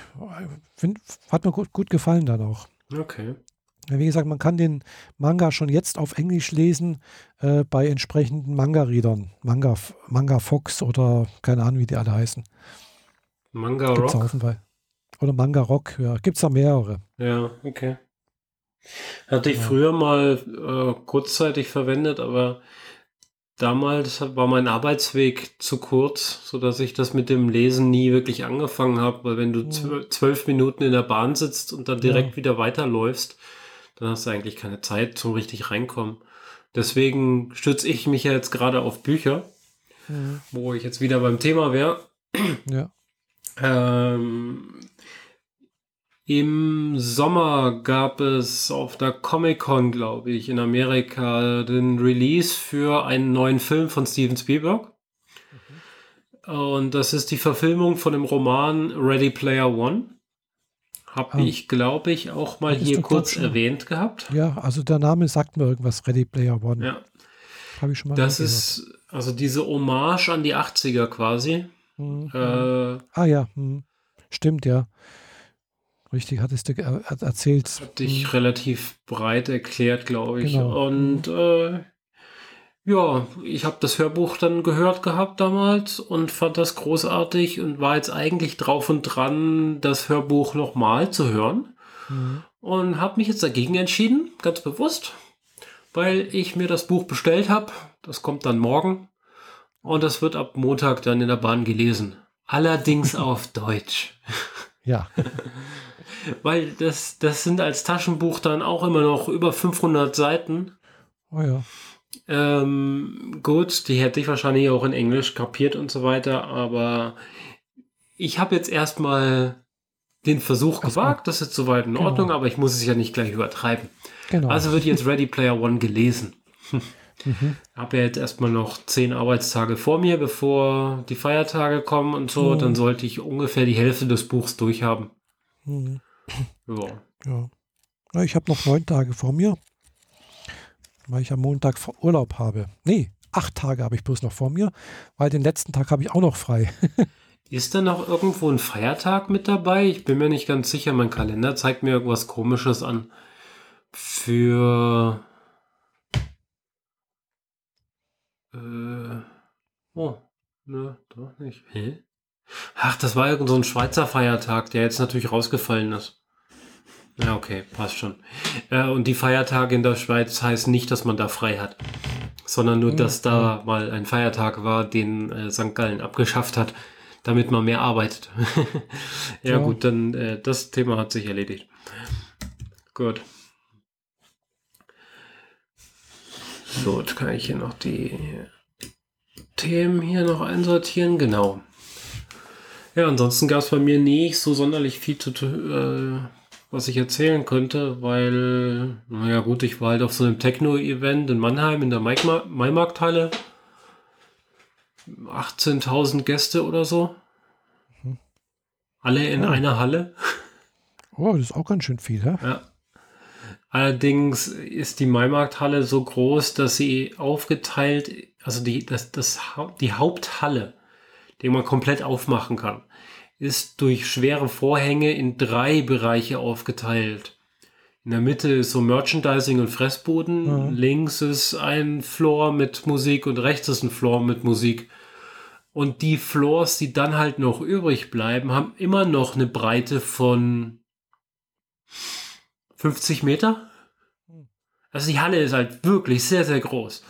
S1: find, hat mir gut, gut gefallen dann auch.
S2: Okay.
S1: Wie gesagt, man kann den Manga schon jetzt auf Englisch lesen äh, bei entsprechenden Manga-Readern. Manga, Manga Fox oder keine Ahnung, wie die alle heißen.
S2: Manga Gibt's
S1: Rock? Oder Manga Rock, ja. Gibt es da mehrere.
S2: Ja, okay. Hatte ich ja. früher mal äh, kurzzeitig verwendet, aber damals war mein Arbeitsweg zu kurz, sodass ich das mit dem Lesen nie wirklich angefangen habe, weil wenn du zwölf Minuten in der Bahn sitzt und dann direkt ja. wieder weiterläufst, dann hast du eigentlich keine Zeit zum richtig reinkommen. Deswegen stütze ich mich ja jetzt gerade auf Bücher, mhm. wo ich jetzt wieder beim Thema wäre.
S1: Ja.
S2: Ähm, Im Sommer gab es auf der Comic-Con, glaube ich, in Amerika den Release für einen neuen Film von Steven Spielberg. Mhm. Und das ist die Verfilmung von dem Roman Ready Player One. Habe ah. ich, glaube ich, auch mal hier kurz erwähnt gehabt.
S1: Ja, also der Name sagt mir irgendwas, Ready Player One.
S2: Ja.
S1: Habe ich schon mal
S2: Das ist also diese Hommage an die 80er quasi.
S1: Mhm. Äh, ah ja, mhm. stimmt, ja. Richtig, hattest du erzählt.
S2: Hatte ich mhm. relativ breit erklärt, glaube ich. Genau. Und äh, ja, ich habe das Hörbuch dann gehört gehabt damals und fand das großartig und war jetzt eigentlich drauf und dran, das Hörbuch nochmal zu hören. Mhm. Und habe mich jetzt dagegen entschieden, ganz bewusst, weil ich mir das Buch bestellt habe. Das kommt dann morgen und das wird ab Montag dann in der Bahn gelesen. Allerdings auf Deutsch.
S1: Ja.
S2: weil das, das sind als Taschenbuch dann auch immer noch über 500 Seiten.
S1: Oh ja.
S2: Ähm, gut, die hätte ich wahrscheinlich auch in Englisch kapiert und so weiter, aber ich habe jetzt erstmal den Versuch gewagt, das ist soweit in genau. Ordnung, aber ich muss es ja nicht gleich übertreiben. Genau. Also wird jetzt Ready Player One gelesen. Mhm. Habe ja jetzt erstmal noch zehn Arbeitstage vor mir, bevor die Feiertage kommen und so. Mhm. Dann sollte ich ungefähr die Hälfte des Buchs durchhaben.
S1: Mhm. Ja. ja. Ich habe noch neun Tage vor mir weil ich am Montag Urlaub habe. Nee, acht Tage habe ich bloß noch vor mir, weil den letzten Tag habe ich auch noch frei.
S2: Ist da noch irgendwo ein Feiertag mit dabei? Ich bin mir nicht ganz sicher. Mein Kalender zeigt mir irgendwas Komisches an. Für. Äh. Oh. Ne, doch nicht. Hä? Ach, das war irgend so ein Schweizer Feiertag, der jetzt natürlich rausgefallen ist. Ja, okay, passt schon. Äh, und die Feiertage in der Schweiz heißen nicht, dass man da frei hat, sondern nur, dass da mal ein Feiertag war, den äh, St. Gallen abgeschafft hat, damit man mehr arbeitet. ja, ja, gut, dann äh, das Thema hat sich erledigt. Gut. So, jetzt kann ich hier noch die Themen hier noch einsortieren. Genau. Ja, ansonsten gab es bei mir nicht so sonderlich viel zu äh, was ich erzählen könnte, weil, naja gut, ich war halt auf so einem Techno-Event in Mannheim in der Maimarkthalle. 18.000 Gäste oder so. Mhm. Alle in oh. einer Halle.
S1: Oh, das ist auch ganz schön viel, ja?
S2: Ja. Allerdings ist die Maimarkthalle so groß, dass sie aufgeteilt, also die, das, das, die Haupthalle, die man komplett aufmachen kann, ist durch schwere Vorhänge in drei Bereiche aufgeteilt. In der Mitte ist so Merchandising und Fressboden. Mhm. Links ist ein Floor mit Musik und rechts ist ein Floor mit Musik. Und die Floors, die dann halt noch übrig bleiben, haben immer noch eine Breite von 50 Meter. Also die Halle ist halt wirklich sehr, sehr groß.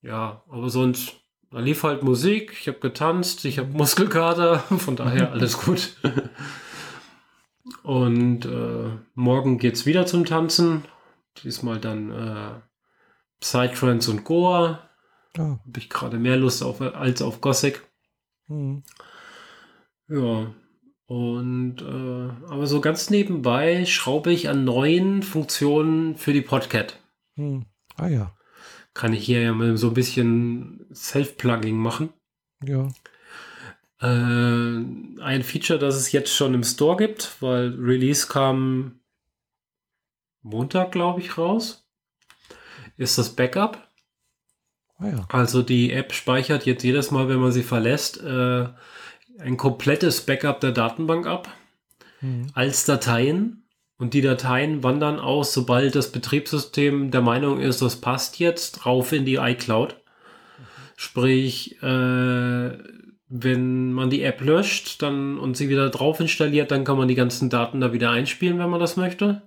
S2: Ja, aber sonst da lief halt Musik, ich habe getanzt, ich habe Muskelkater, von daher alles gut. Und äh, morgen geht's wieder zum Tanzen. Diesmal dann äh, Psytrance und Goa. Oh. Habe ich gerade mehr Lust auf als auf Gothic. Mhm. Ja. Und äh, aber so ganz nebenbei schraube ich an neuen Funktionen für die Podcat.
S1: Mhm. Ah ja.
S2: Kann ich hier ja mal so ein bisschen Self-Plugging machen.
S1: Ja.
S2: Äh, ein Feature, das es jetzt schon im Store gibt, weil Release kam Montag, glaube ich, raus, ist das Backup.
S1: Ah, ja.
S2: Also die App speichert jetzt jedes Mal, wenn man sie verlässt, äh, ein komplettes Backup der Datenbank ab mhm. als Dateien. Und die Dateien wandern aus, sobald das Betriebssystem der Meinung ist, das passt jetzt, rauf in die iCloud. Sprich, äh, wenn man die App löscht dann, und sie wieder drauf installiert, dann kann man die ganzen Daten da wieder einspielen, wenn man das möchte.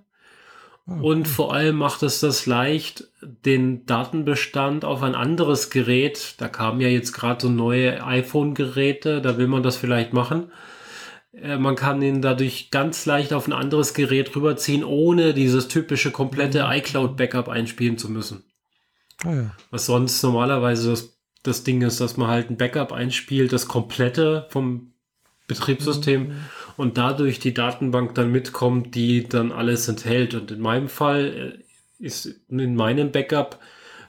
S2: Okay. Ah, und vor allem macht es das leicht, den Datenbestand auf ein anderes Gerät, da kamen ja jetzt gerade so neue iPhone-Geräte, da will man das vielleicht machen, man kann ihn dadurch ganz leicht auf ein anderes Gerät rüberziehen, ohne dieses typische komplette mhm. iCloud-Backup einspielen zu müssen.
S1: Ah, ja.
S2: Was sonst normalerweise das, das Ding ist, dass man halt ein Backup einspielt, das komplette vom Betriebssystem mhm. und dadurch die Datenbank dann mitkommt, die dann alles enthält. Und in meinem Fall äh, ist in meinem Backup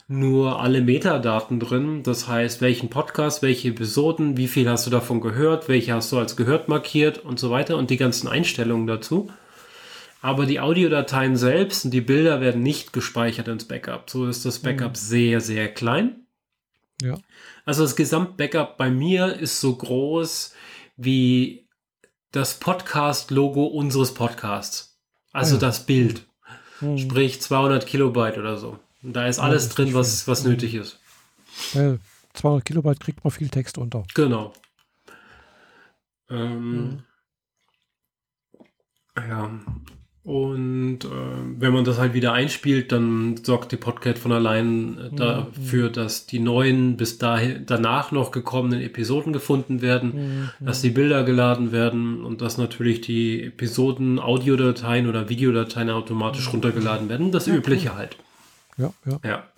S2: nur alle Metadaten drin. Das heißt, welchen Podcast, welche Episoden, wie viel hast du davon gehört, welche hast du als gehört markiert und so weiter und die ganzen Einstellungen dazu. Aber die Audiodateien selbst und die Bilder werden nicht gespeichert ins Backup. So ist das Backup mhm. sehr, sehr klein.
S1: Ja.
S2: Also das Gesamtbackup bei mir ist so groß wie das Podcast-Logo unseres Podcasts. Also ja. das Bild. Mhm. Sprich 200 Kilobyte oder so. Und da ist alles ja, drin, was, was nötig ist.
S1: Weil 200 Kilobyte kriegt man viel Text unter.
S2: Genau. Ähm, mhm. Ja. Und äh, wenn man das halt wieder einspielt, dann sorgt die Podcast von allein äh, dafür, mhm. dass die neuen bis dahin danach noch gekommenen Episoden gefunden werden, mhm. dass die Bilder geladen werden und dass natürlich die Episoden, Audiodateien oder Videodateien automatisch mhm. runtergeladen werden. Das ja, Übliche cool. halt.
S1: Ja, ja.
S2: Ja.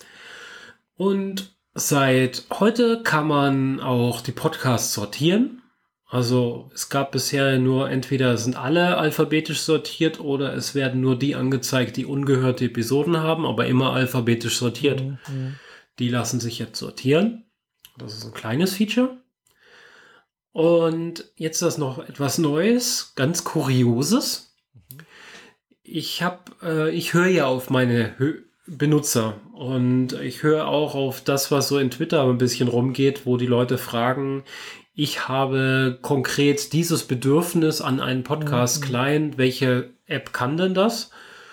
S2: Und seit heute kann man auch die Podcasts sortieren. Also es gab bisher nur entweder sind alle alphabetisch sortiert oder es werden nur die angezeigt, die ungehörte Episoden haben, aber immer alphabetisch sortiert. Mhm. Die lassen sich jetzt sortieren. Das ist ein kleines Feature. Und jetzt ist noch etwas Neues, ganz Kurioses. Mhm. Ich habe, äh, ich höre ja auf meine Hö Benutzer. Und ich höre auch auf das, was so in Twitter ein bisschen rumgeht, wo die Leute fragen, ich habe konkret dieses Bedürfnis an einen Podcast-Client, mhm. welche App kann denn das?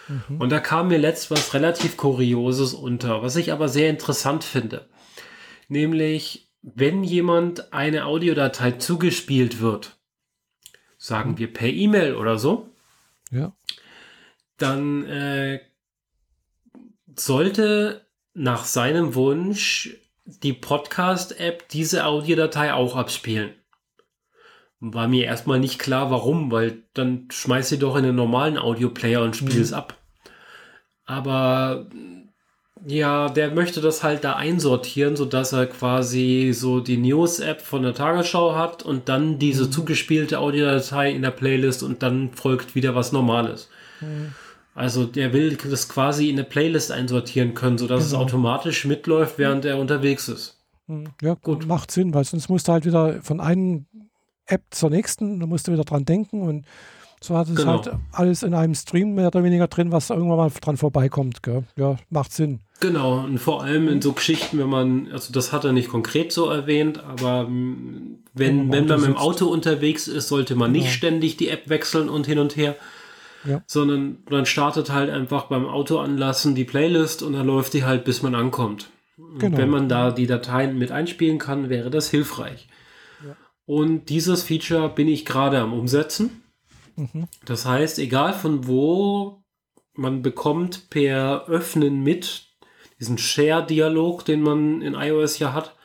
S2: Mhm. Und da kam mir letzt was relativ Kurioses unter, was ich aber sehr interessant finde. Nämlich, wenn jemand eine Audiodatei zugespielt wird, sagen mhm. wir per E-Mail oder so,
S1: ja.
S2: dann äh, sollte nach seinem Wunsch die Podcast-App diese Audiodatei auch abspielen. War mir erstmal nicht klar, warum, weil dann schmeißt sie doch in den normalen Audioplayer und spielt mhm. es ab. Aber ja, der möchte das halt da einsortieren, sodass er quasi so die News-App von der Tagesschau hat und dann diese mhm. zugespielte Audiodatei in der Playlist und dann folgt wieder was Normales. Mhm. Also der will das quasi in eine Playlist einsortieren können, sodass genau. es automatisch mitläuft, während er unterwegs ist.
S1: Hm, ja, gut. Macht Sinn, weil sonst musst du halt wieder von einem App zur nächsten, da musst du wieder dran denken und so hat es genau. halt alles in einem Stream mehr oder weniger drin, was irgendwann mal dran vorbeikommt. Gell? Ja, macht Sinn.
S2: Genau, und vor allem in so Geschichten, wenn man, also das hat er nicht konkret so erwähnt, aber wenn, wenn, wenn man mit dem Auto unterwegs ist, sollte man genau. nicht ständig die App wechseln und hin und her,
S1: ja.
S2: sondern man startet halt einfach beim Auto anlassen die Playlist und dann läuft die halt, bis man ankommt. Genau. Wenn man da die Dateien mit einspielen kann, wäre das hilfreich. Ja. Und dieses Feature bin ich gerade am Umsetzen. Mhm. Das heißt, egal von wo, man bekommt per Öffnen mit diesen Share-Dialog, den man in iOS ja hat,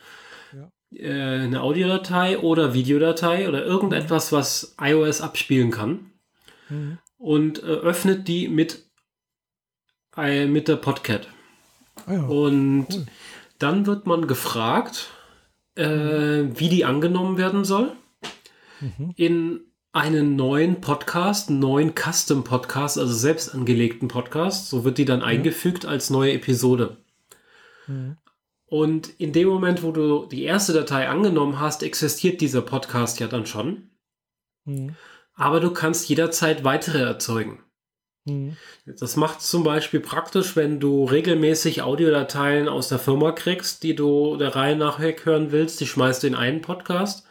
S2: äh, eine Audiodatei oder Videodatei oder irgendetwas, was iOS abspielen kann
S1: Mhm.
S2: Und äh, öffnet die mit, äh, mit der Podcat.
S1: Ah, ja.
S2: Und
S1: Cool.
S2: dann wird man gefragt, äh, wie die angenommen werden soll
S1: Mhm.
S2: in einen neuen Podcast, einen neuen Custom-Podcast, also selbst angelegten Podcast. So wird die dann eingefügt als neue Episode.
S1: Mhm.
S2: Und in dem Moment, wo du die erste Datei angenommen hast, existiert dieser Podcast ja dann schon.
S1: Mhm.
S2: Aber du kannst jederzeit weitere erzeugen.
S1: Mhm.
S2: Das macht zum Beispiel praktisch, wenn du regelmäßig Audiodateien aus der Firma kriegst, die du der Reihe nach weg hören willst, die schmeißt du in einen Podcast.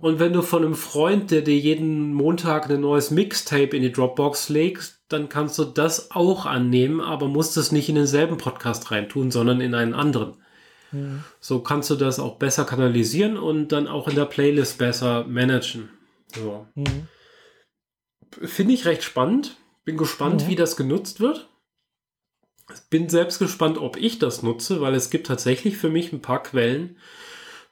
S2: Und wenn du von einem Freund, der dir jeden Montag ein neues Mixtape in die Dropbox legst, dann kannst du das auch annehmen, aber musst es nicht in denselben Podcast reintun, sondern in einen anderen.
S1: Mhm.
S2: So kannst du das auch besser kanalisieren und dann auch in der Playlist besser managen. So.
S1: Mhm.
S2: Finde ich recht spannend. Bin gespannt,
S1: Ja.
S2: wie das genutzt wird. Bin selbst gespannt, ob ich das nutze, weil es gibt tatsächlich für mich ein paar Quellen,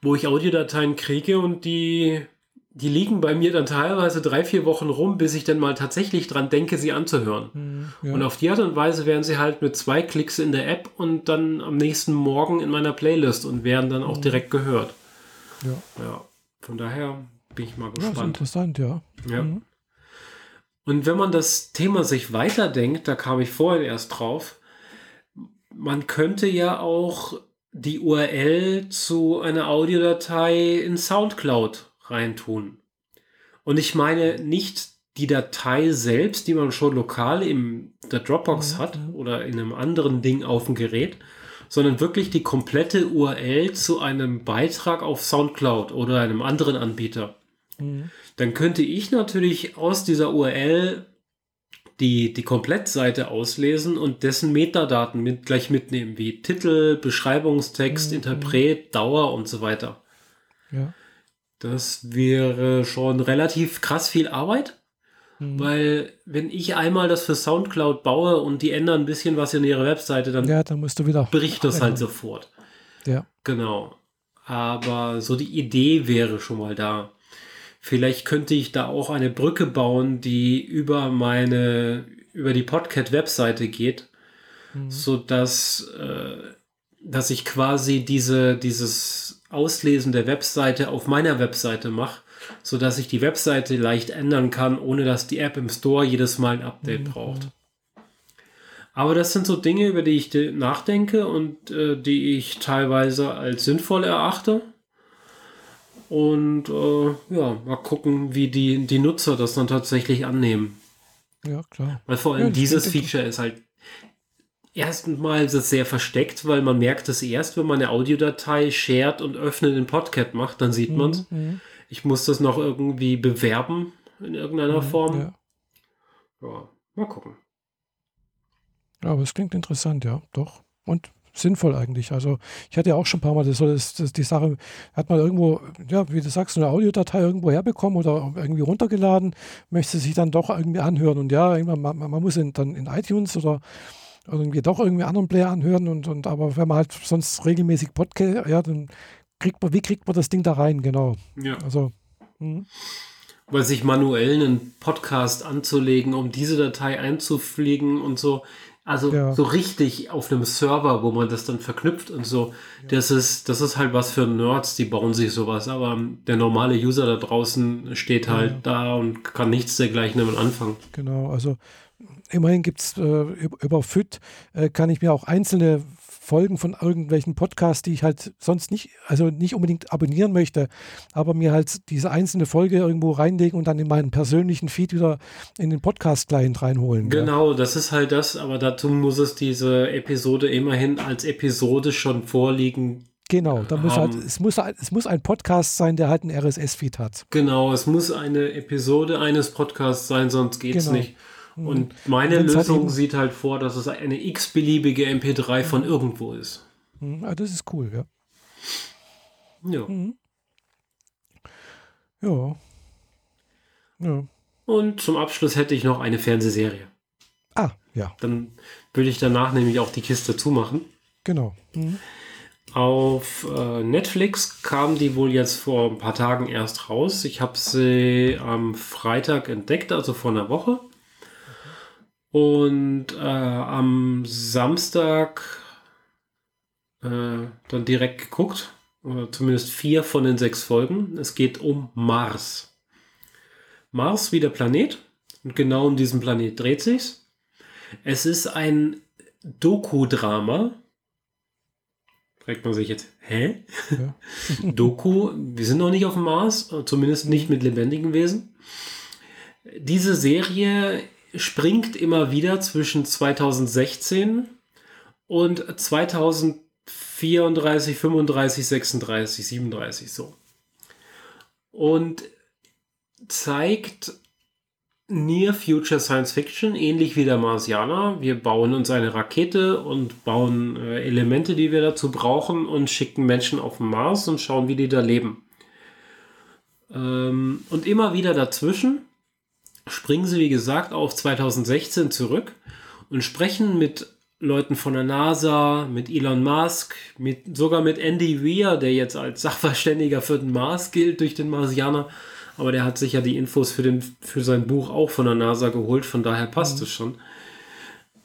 S2: wo ich Audiodateien kriege und die, die liegen bei mir dann teilweise drei, vier Wochen rum, bis ich dann mal tatsächlich dran denke, sie anzuhören.
S1: Mhm. Ja.
S2: Und auf die Art und Weise werden sie halt mit zwei Klicks in der App und dann am nächsten Morgen in meiner Playlist und werden dann auch direkt gehört.
S1: ja.
S2: Ja, von daher bin ich mal
S1: ja, ist
S2: gespannt.
S1: interessant, ja.
S2: Ja.
S1: Mhm.
S2: Und wenn man das Thema sich weiterdenkt, da kam ich vorhin erst drauf, man könnte ja auch die URL zu einer Audiodatei in SoundCloud reintun. Und ich meine nicht die Datei selbst, die man schon lokal in der Dropbox hat oder in einem anderen Ding auf dem Gerät, sondern wirklich die komplette URL zu einem Beitrag auf SoundCloud oder einem anderen Anbieter
S1: Mhm.
S2: Dann könnte ich natürlich aus dieser URL die, die Komplettseite auslesen und dessen Metadaten mit, gleich mitnehmen, wie Titel, Beschreibungstext,
S1: Mhm.
S2: Interpret, Dauer und so weiter.
S1: Ja.
S2: Das wäre schon relativ krass viel Arbeit,
S1: Mhm.
S2: weil wenn ich einmal das für Soundcloud baue und die ändern ein bisschen was in ihre Webseite, dann
S1: ja, dann musst du wieder.
S2: bricht das halt sofort.
S1: Ja.
S2: Genau. Aber so die Idee wäre schon mal da. Vielleicht könnte ich da auch eine Brücke bauen, die über meine, über die Podcat-Webseite geht,
S1: Mhm.
S2: so dass, äh, dass ich quasi diese, dieses Auslesen der Webseite auf meiner Webseite mache, so dass ich die Webseite leicht ändern kann, ohne dass die App im Store jedes Mal ein Update
S1: Mhm.
S2: braucht. Aber das sind so Dinge, über die ich de- nachdenke und äh, die ich teilweise als sinnvoll erachte. Und äh, ja, mal gucken, wie die, die Nutzer das dann tatsächlich annehmen.
S1: Ja, klar.
S2: Weil vor allem
S1: Ja,
S2: dieses Feature ist halt erstmal ist es sehr versteckt, weil man merkt es erst, wenn man eine Audiodatei shared und öffnet in Podcat macht, dann sieht man es.
S1: Mhm.
S2: Ich muss das noch irgendwie bewerben in irgendeiner
S1: Mhm.
S2: Form.
S1: Ja.
S2: Ja, mal gucken.
S1: Ja, aber es klingt interessant, ja, doch. Und sinnvoll eigentlich. Also ich hatte ja auch schon ein paar Mal das, das, das, die Sache, hat man irgendwo, ja, wie du sagst, eine Audiodatei irgendwo herbekommen oder irgendwie runtergeladen, möchte sich dann doch irgendwie anhören. Und ja, irgendwann, man, man muss in, dann in iTunes oder irgendwie doch irgendwie anderen Player anhören und, und aber wenn man halt sonst regelmäßig Podcast, ja, dann kriegt man, wie kriegt man das Ding da rein, genau.
S2: Ja.
S1: Also, mhm.
S2: Weil sich manuell einen Podcast anzulegen, um diese Datei einzufliegen und so. Also
S1: Ja.
S2: so richtig auf einem Server, wo man das dann verknüpft und so. Das ist, das ist halt was für Nerds, die bauen sich sowas. Aber der normale User da draußen steht halt
S1: Ja.
S2: da und kann nichts dergleichen damit anfangen.
S1: Genau, also immerhin gibt es äh, über, über FIT, äh, kann ich mir auch einzelne Folgen von irgendwelchen Podcasts, die ich halt sonst nicht, also nicht unbedingt abonnieren möchte, aber mir halt diese einzelne Folge irgendwo reinlegen und dann in meinen persönlichen Feed wieder in den Podcast-Client reinholen.
S2: Genau, das ist halt das, aber dazu muss es diese Episode immerhin als Episode schon vorliegen.
S1: Genau, da muss halt, es muss, ein- es muss ein Podcast sein, der halt einen RSS-Feed hat.
S2: Genau, es muss eine Episode eines Podcasts sein, sonst geht's
S1: Genau.
S2: nicht. Und meine
S1: Wenn's halt
S2: Lösung sieht halt vor, dass es eine x-beliebige MP3 von irgendwo ist.
S1: Mhm, ah, das ist cool, ja.
S2: Ja.
S1: Mhm. Ja. Ja.
S2: Und zum Abschluss hätte ich noch eine Fernsehserie.
S1: Ah, ja,
S2: Dann würde ich danach nämlich auch die Kiste zumachen.
S1: genau. Mhm.
S2: Auf äh, Netflix kam die wohl jetzt vor ein paar Tagen erst raus. Ich habe sie am Freitag entdeckt, also vor einer Woche. Und äh, am Samstag äh, dann direkt geguckt. Oder zumindest vier von den sechs Folgen. Es geht um Mars. Mars wie der Planet. Und genau um diesen Planet dreht sich's. Es ist ein Doku-Drama fragt man sich jetzt, hä? Ja. Doku, wir sind noch nicht auf dem Mars, zumindest nicht mit lebendigen Wesen. Diese Serie springt immer wieder zwischen 2016 und 2034, 35, 36, 37 so. Und zeigt Near Future Science Fiction, ähnlich wie der Marsianer. Wir bauen uns eine Rakete und bauen äh, Elemente, die wir dazu brauchen und schicken Menschen auf den Mars und schauen, wie die da leben. Ähm, und immer wieder dazwischen springen sie, wie gesagt, auf 2016 zurück und sprechen mit Leuten von der NASA, mit Elon Musk, mit, sogar mit Andy Weir, der jetzt als Sachverständiger für den Mars gilt durch den Marsianer aber der hat sich ja die Infos für, den, für sein Buch auch von der NASA geholt, von daher passt mhm. es schon.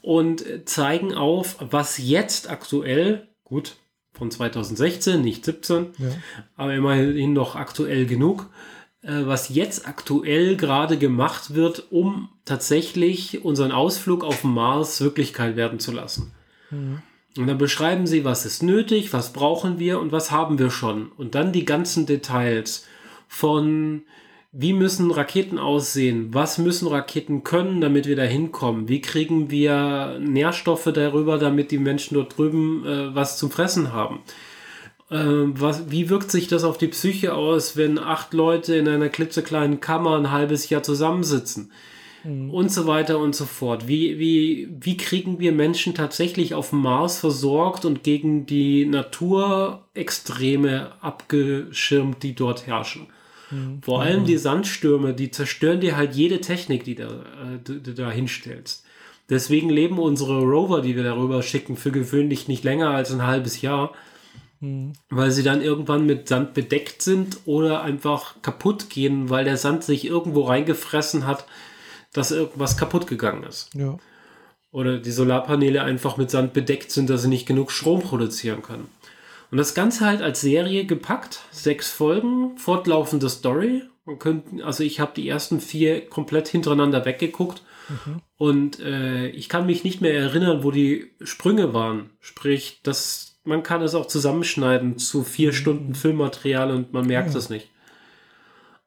S2: Und zeigen auf, was jetzt aktuell, gut, von 2016, nicht 17, ja. aber immerhin noch aktuell genug, was jetzt aktuell gerade gemacht wird, um tatsächlich unseren Ausflug auf den Mars Wirklichkeit werden zu lassen. Mhm. Und dann beschreiben sie, was ist nötig, was brauchen wir und was haben wir schon. Und dann die ganzen Details von wie müssen Raketen aussehen? Was müssen Raketen können, damit wir da hinkommen? Wie kriegen wir Nährstoffe darüber, damit die Menschen dort drüben äh, was zum Fressen haben? Äh, was, wie wirkt sich das auf die Psyche aus, wenn acht Leute in einer klitzekleinen Kammer ein halbes Jahr zusammensitzen? Mhm. Und so weiter und so fort. Wie, wie, wie kriegen wir Menschen tatsächlich auf dem Mars versorgt und gegen die Naturextreme abgeschirmt, die dort herrschen? Mhm. Vor allem die Sandstürme, die zerstören dir halt jede Technik, die, da, äh, die du da hinstellst. Deswegen leben unsere Rover, die wir darüber schicken, für gewöhnlich nicht länger als ein halbes Jahr, mhm. weil sie dann irgendwann mit Sand bedeckt sind oder einfach kaputt gehen, weil der Sand sich irgendwo reingefressen hat, dass irgendwas kaputt gegangen ist. Ja. Oder die Solarpaneele einfach mit Sand bedeckt sind, dass sie nicht genug Strom produzieren können. Und das Ganze halt als Serie gepackt. Sechs Folgen, fortlaufende Story. Man könnte, also ich habe die ersten vier komplett hintereinander weggeguckt. Mhm. Und äh, ich kann mich nicht mehr erinnern, wo die Sprünge waren. Sprich, das, man kann es auch zusammenschneiden zu vier mhm. Stunden Filmmaterial und man merkt ja. es nicht.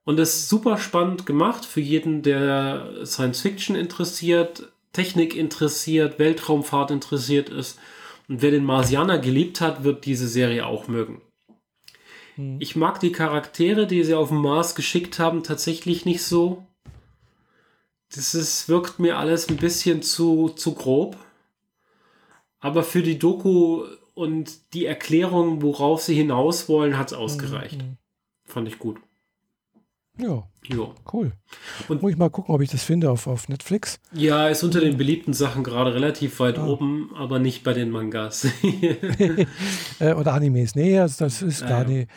S2: Und es ist super spannend gemacht für jeden, der Science Fiction interessiert, Technik interessiert, Weltraumfahrt interessiert ist. Und wer den Marsianer geliebt hat, wird diese Serie auch mögen. Hm. Ich mag die Charaktere, die sie auf den Mars geschickt haben, tatsächlich nicht so. Das ist, wirkt mir alles ein bisschen zu, zu grob. Aber für die Doku und die Erklärung, worauf sie hinaus wollen, hat es ausgereicht. Mhm. Fand ich gut.
S1: Ja. Jo. Cool. Und muss ich mal gucken, ob ich das finde auf, auf Netflix.
S2: Ja, ist unter den beliebten Sachen gerade relativ weit ah. oben, aber nicht bei den Mangas.
S1: Äh, oder Animes. Nee, also das ist gar ja. nicht.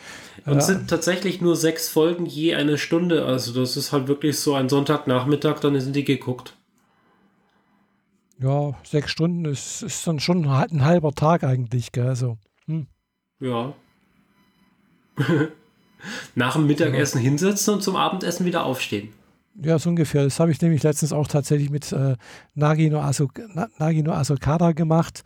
S2: Und es sind tatsächlich nur sechs Folgen je eine Stunde. Also das ist halt wirklich so ein Sonntagnachmittag, dann sind die geguckt.
S1: Ja, sechs Stunden ist, ist dann schon ein halber Tag eigentlich, gell? Also, hm.
S2: Ja. nach dem Mittagessen ja. hinsetzen und zum Abendessen wieder aufstehen.
S1: Ja, so ungefähr. Das habe ich nämlich letztens auch tatsächlich mit äh, Nagino, Aso, Nagino Asokada gemacht.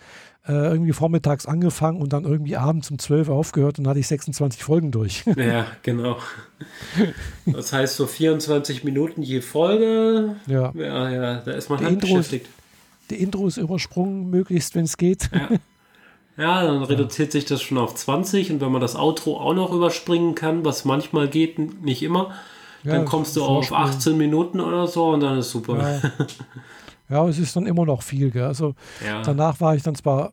S1: Äh, irgendwie vormittags angefangen und dann irgendwie abends um 12 Uhr aufgehört und dann hatte ich 26 Folgen durch.
S2: ja, genau. Das heißt so 24 Minuten je Folge.
S1: Ja.
S2: Ja, ja da ist man halt beschäftigt.
S1: Die Intros übersprungen, möglichst, wenn es geht.
S2: Ja. Ja, dann reduziert sich das schon auf 20 und wenn man das Outro auch noch überspringen kann, was manchmal geht, nicht immer, ja, dann kommst du auf 18 Minuten oder so und dann ist super.
S1: Ja, ja es ist dann immer noch viel. Gell? Also danach war ich dann zwar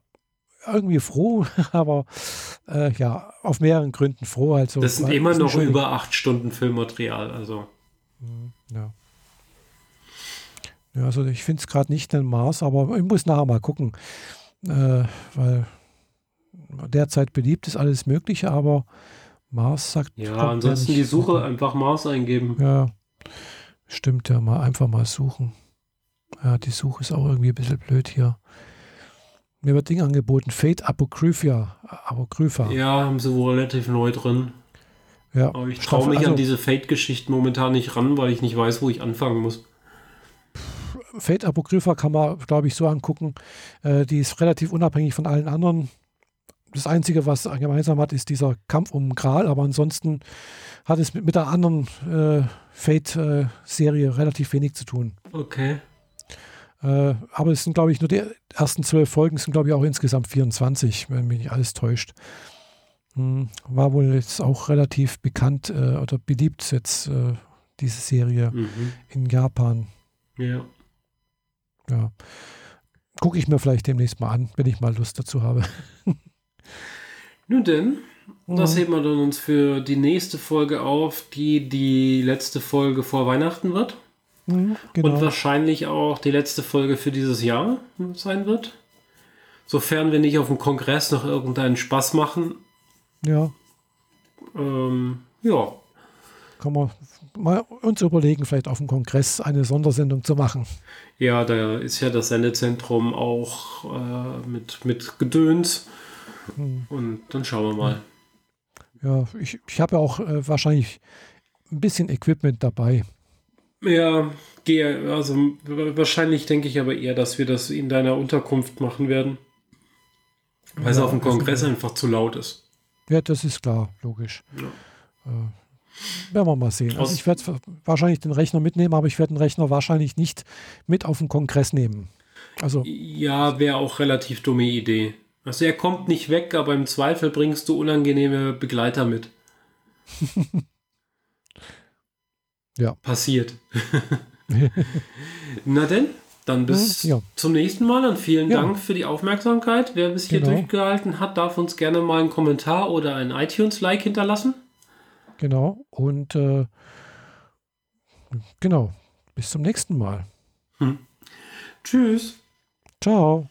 S1: irgendwie froh, aber äh, ja, auf mehreren Gründen froh. Also,
S2: das sind immer noch über acht Stunden Filmmaterial, also.
S1: Mhm, ja. Ja, also ich finde es gerade nicht den Mars, aber ich muss nachher mal gucken, äh, weil derzeit beliebt ist, alles Mögliche, aber Mars sagt.
S2: Ja, ansonsten die Suche vor. einfach Mars eingeben.
S1: Ja, stimmt ja, mal einfach mal suchen. Ja, die Suche ist auch irgendwie ein bisschen blöd hier. Mir wird Ding angeboten, Fate Apocrypha. Apocrypha.
S2: Ja, haben sie wohl relativ neu drin. Ja, Aber ich traue mich also, an diese Fate-Geschichten momentan nicht ran, weil ich nicht weiß, wo ich anfangen muss.
S1: Fate Apocrypha kann man, glaube ich, so angucken. Äh, die ist relativ unabhängig von allen anderen. Das Einzige, was gemeinsam hat, ist dieser Kampf um Gral, aber ansonsten hat es mit, mit der anderen äh, Fate-Serie äh, relativ wenig zu tun.
S2: Okay.
S1: Äh, aber es sind, glaube ich, nur die ersten zwölf Folgen, sind, glaube ich, auch insgesamt 24, wenn mich nicht alles täuscht. Hm, war wohl jetzt auch relativ bekannt äh, oder beliebt jetzt diese Serie mhm. in Japan.
S2: Ja.
S1: Ja. Gucke ich mir vielleicht demnächst mal an, wenn ich mal Lust dazu habe.
S2: Nun denn, das heben wir dann uns für die nächste Folge auf, die die letzte Folge vor Weihnachten wird. Mhm, genau. Und wahrscheinlich auch die letzte Folge für dieses Jahr sein wird. Sofern wir nicht auf dem Kongress noch irgendeinen Spaß machen.
S1: Ja.
S2: Ähm, ja.
S1: Kann man mal uns überlegen, vielleicht auf dem Kongress eine Sondersendung zu machen.
S2: Ja, da ist ja das Sendezentrum auch äh, mit, mit Gedöns. Hm. Und dann schauen wir mal.
S1: Ja, ich, ich habe ja auch äh, wahrscheinlich ein bisschen Equipment dabei.
S2: Ja, gehe, also wahrscheinlich denke ich aber eher, dass wir das in deiner Unterkunft machen werden. Weil ja, es auf dem Kongress einfach zu laut ist.
S1: Ja, das ist klar, logisch. Ja. Äh, werden wir mal sehen. Also ich werde wahrscheinlich den Rechner mitnehmen, aber ich werde den Rechner wahrscheinlich nicht mit auf den Kongress nehmen. Also,
S2: ja, wäre auch relativ dumme Idee. Also er kommt nicht weg, aber im Zweifel bringst du unangenehme Begleiter mit.
S1: Ja.
S2: Passiert. Na denn, dann bis ja. zum nächsten Mal und vielen ja. Dank für die Aufmerksamkeit. Wer bis hier genau. durchgehalten hat, darf uns gerne mal einen Kommentar oder ein iTunes-Like hinterlassen.
S1: Genau, und äh, genau, bis zum nächsten Mal.
S2: Hm. Tschüss.
S1: Ciao.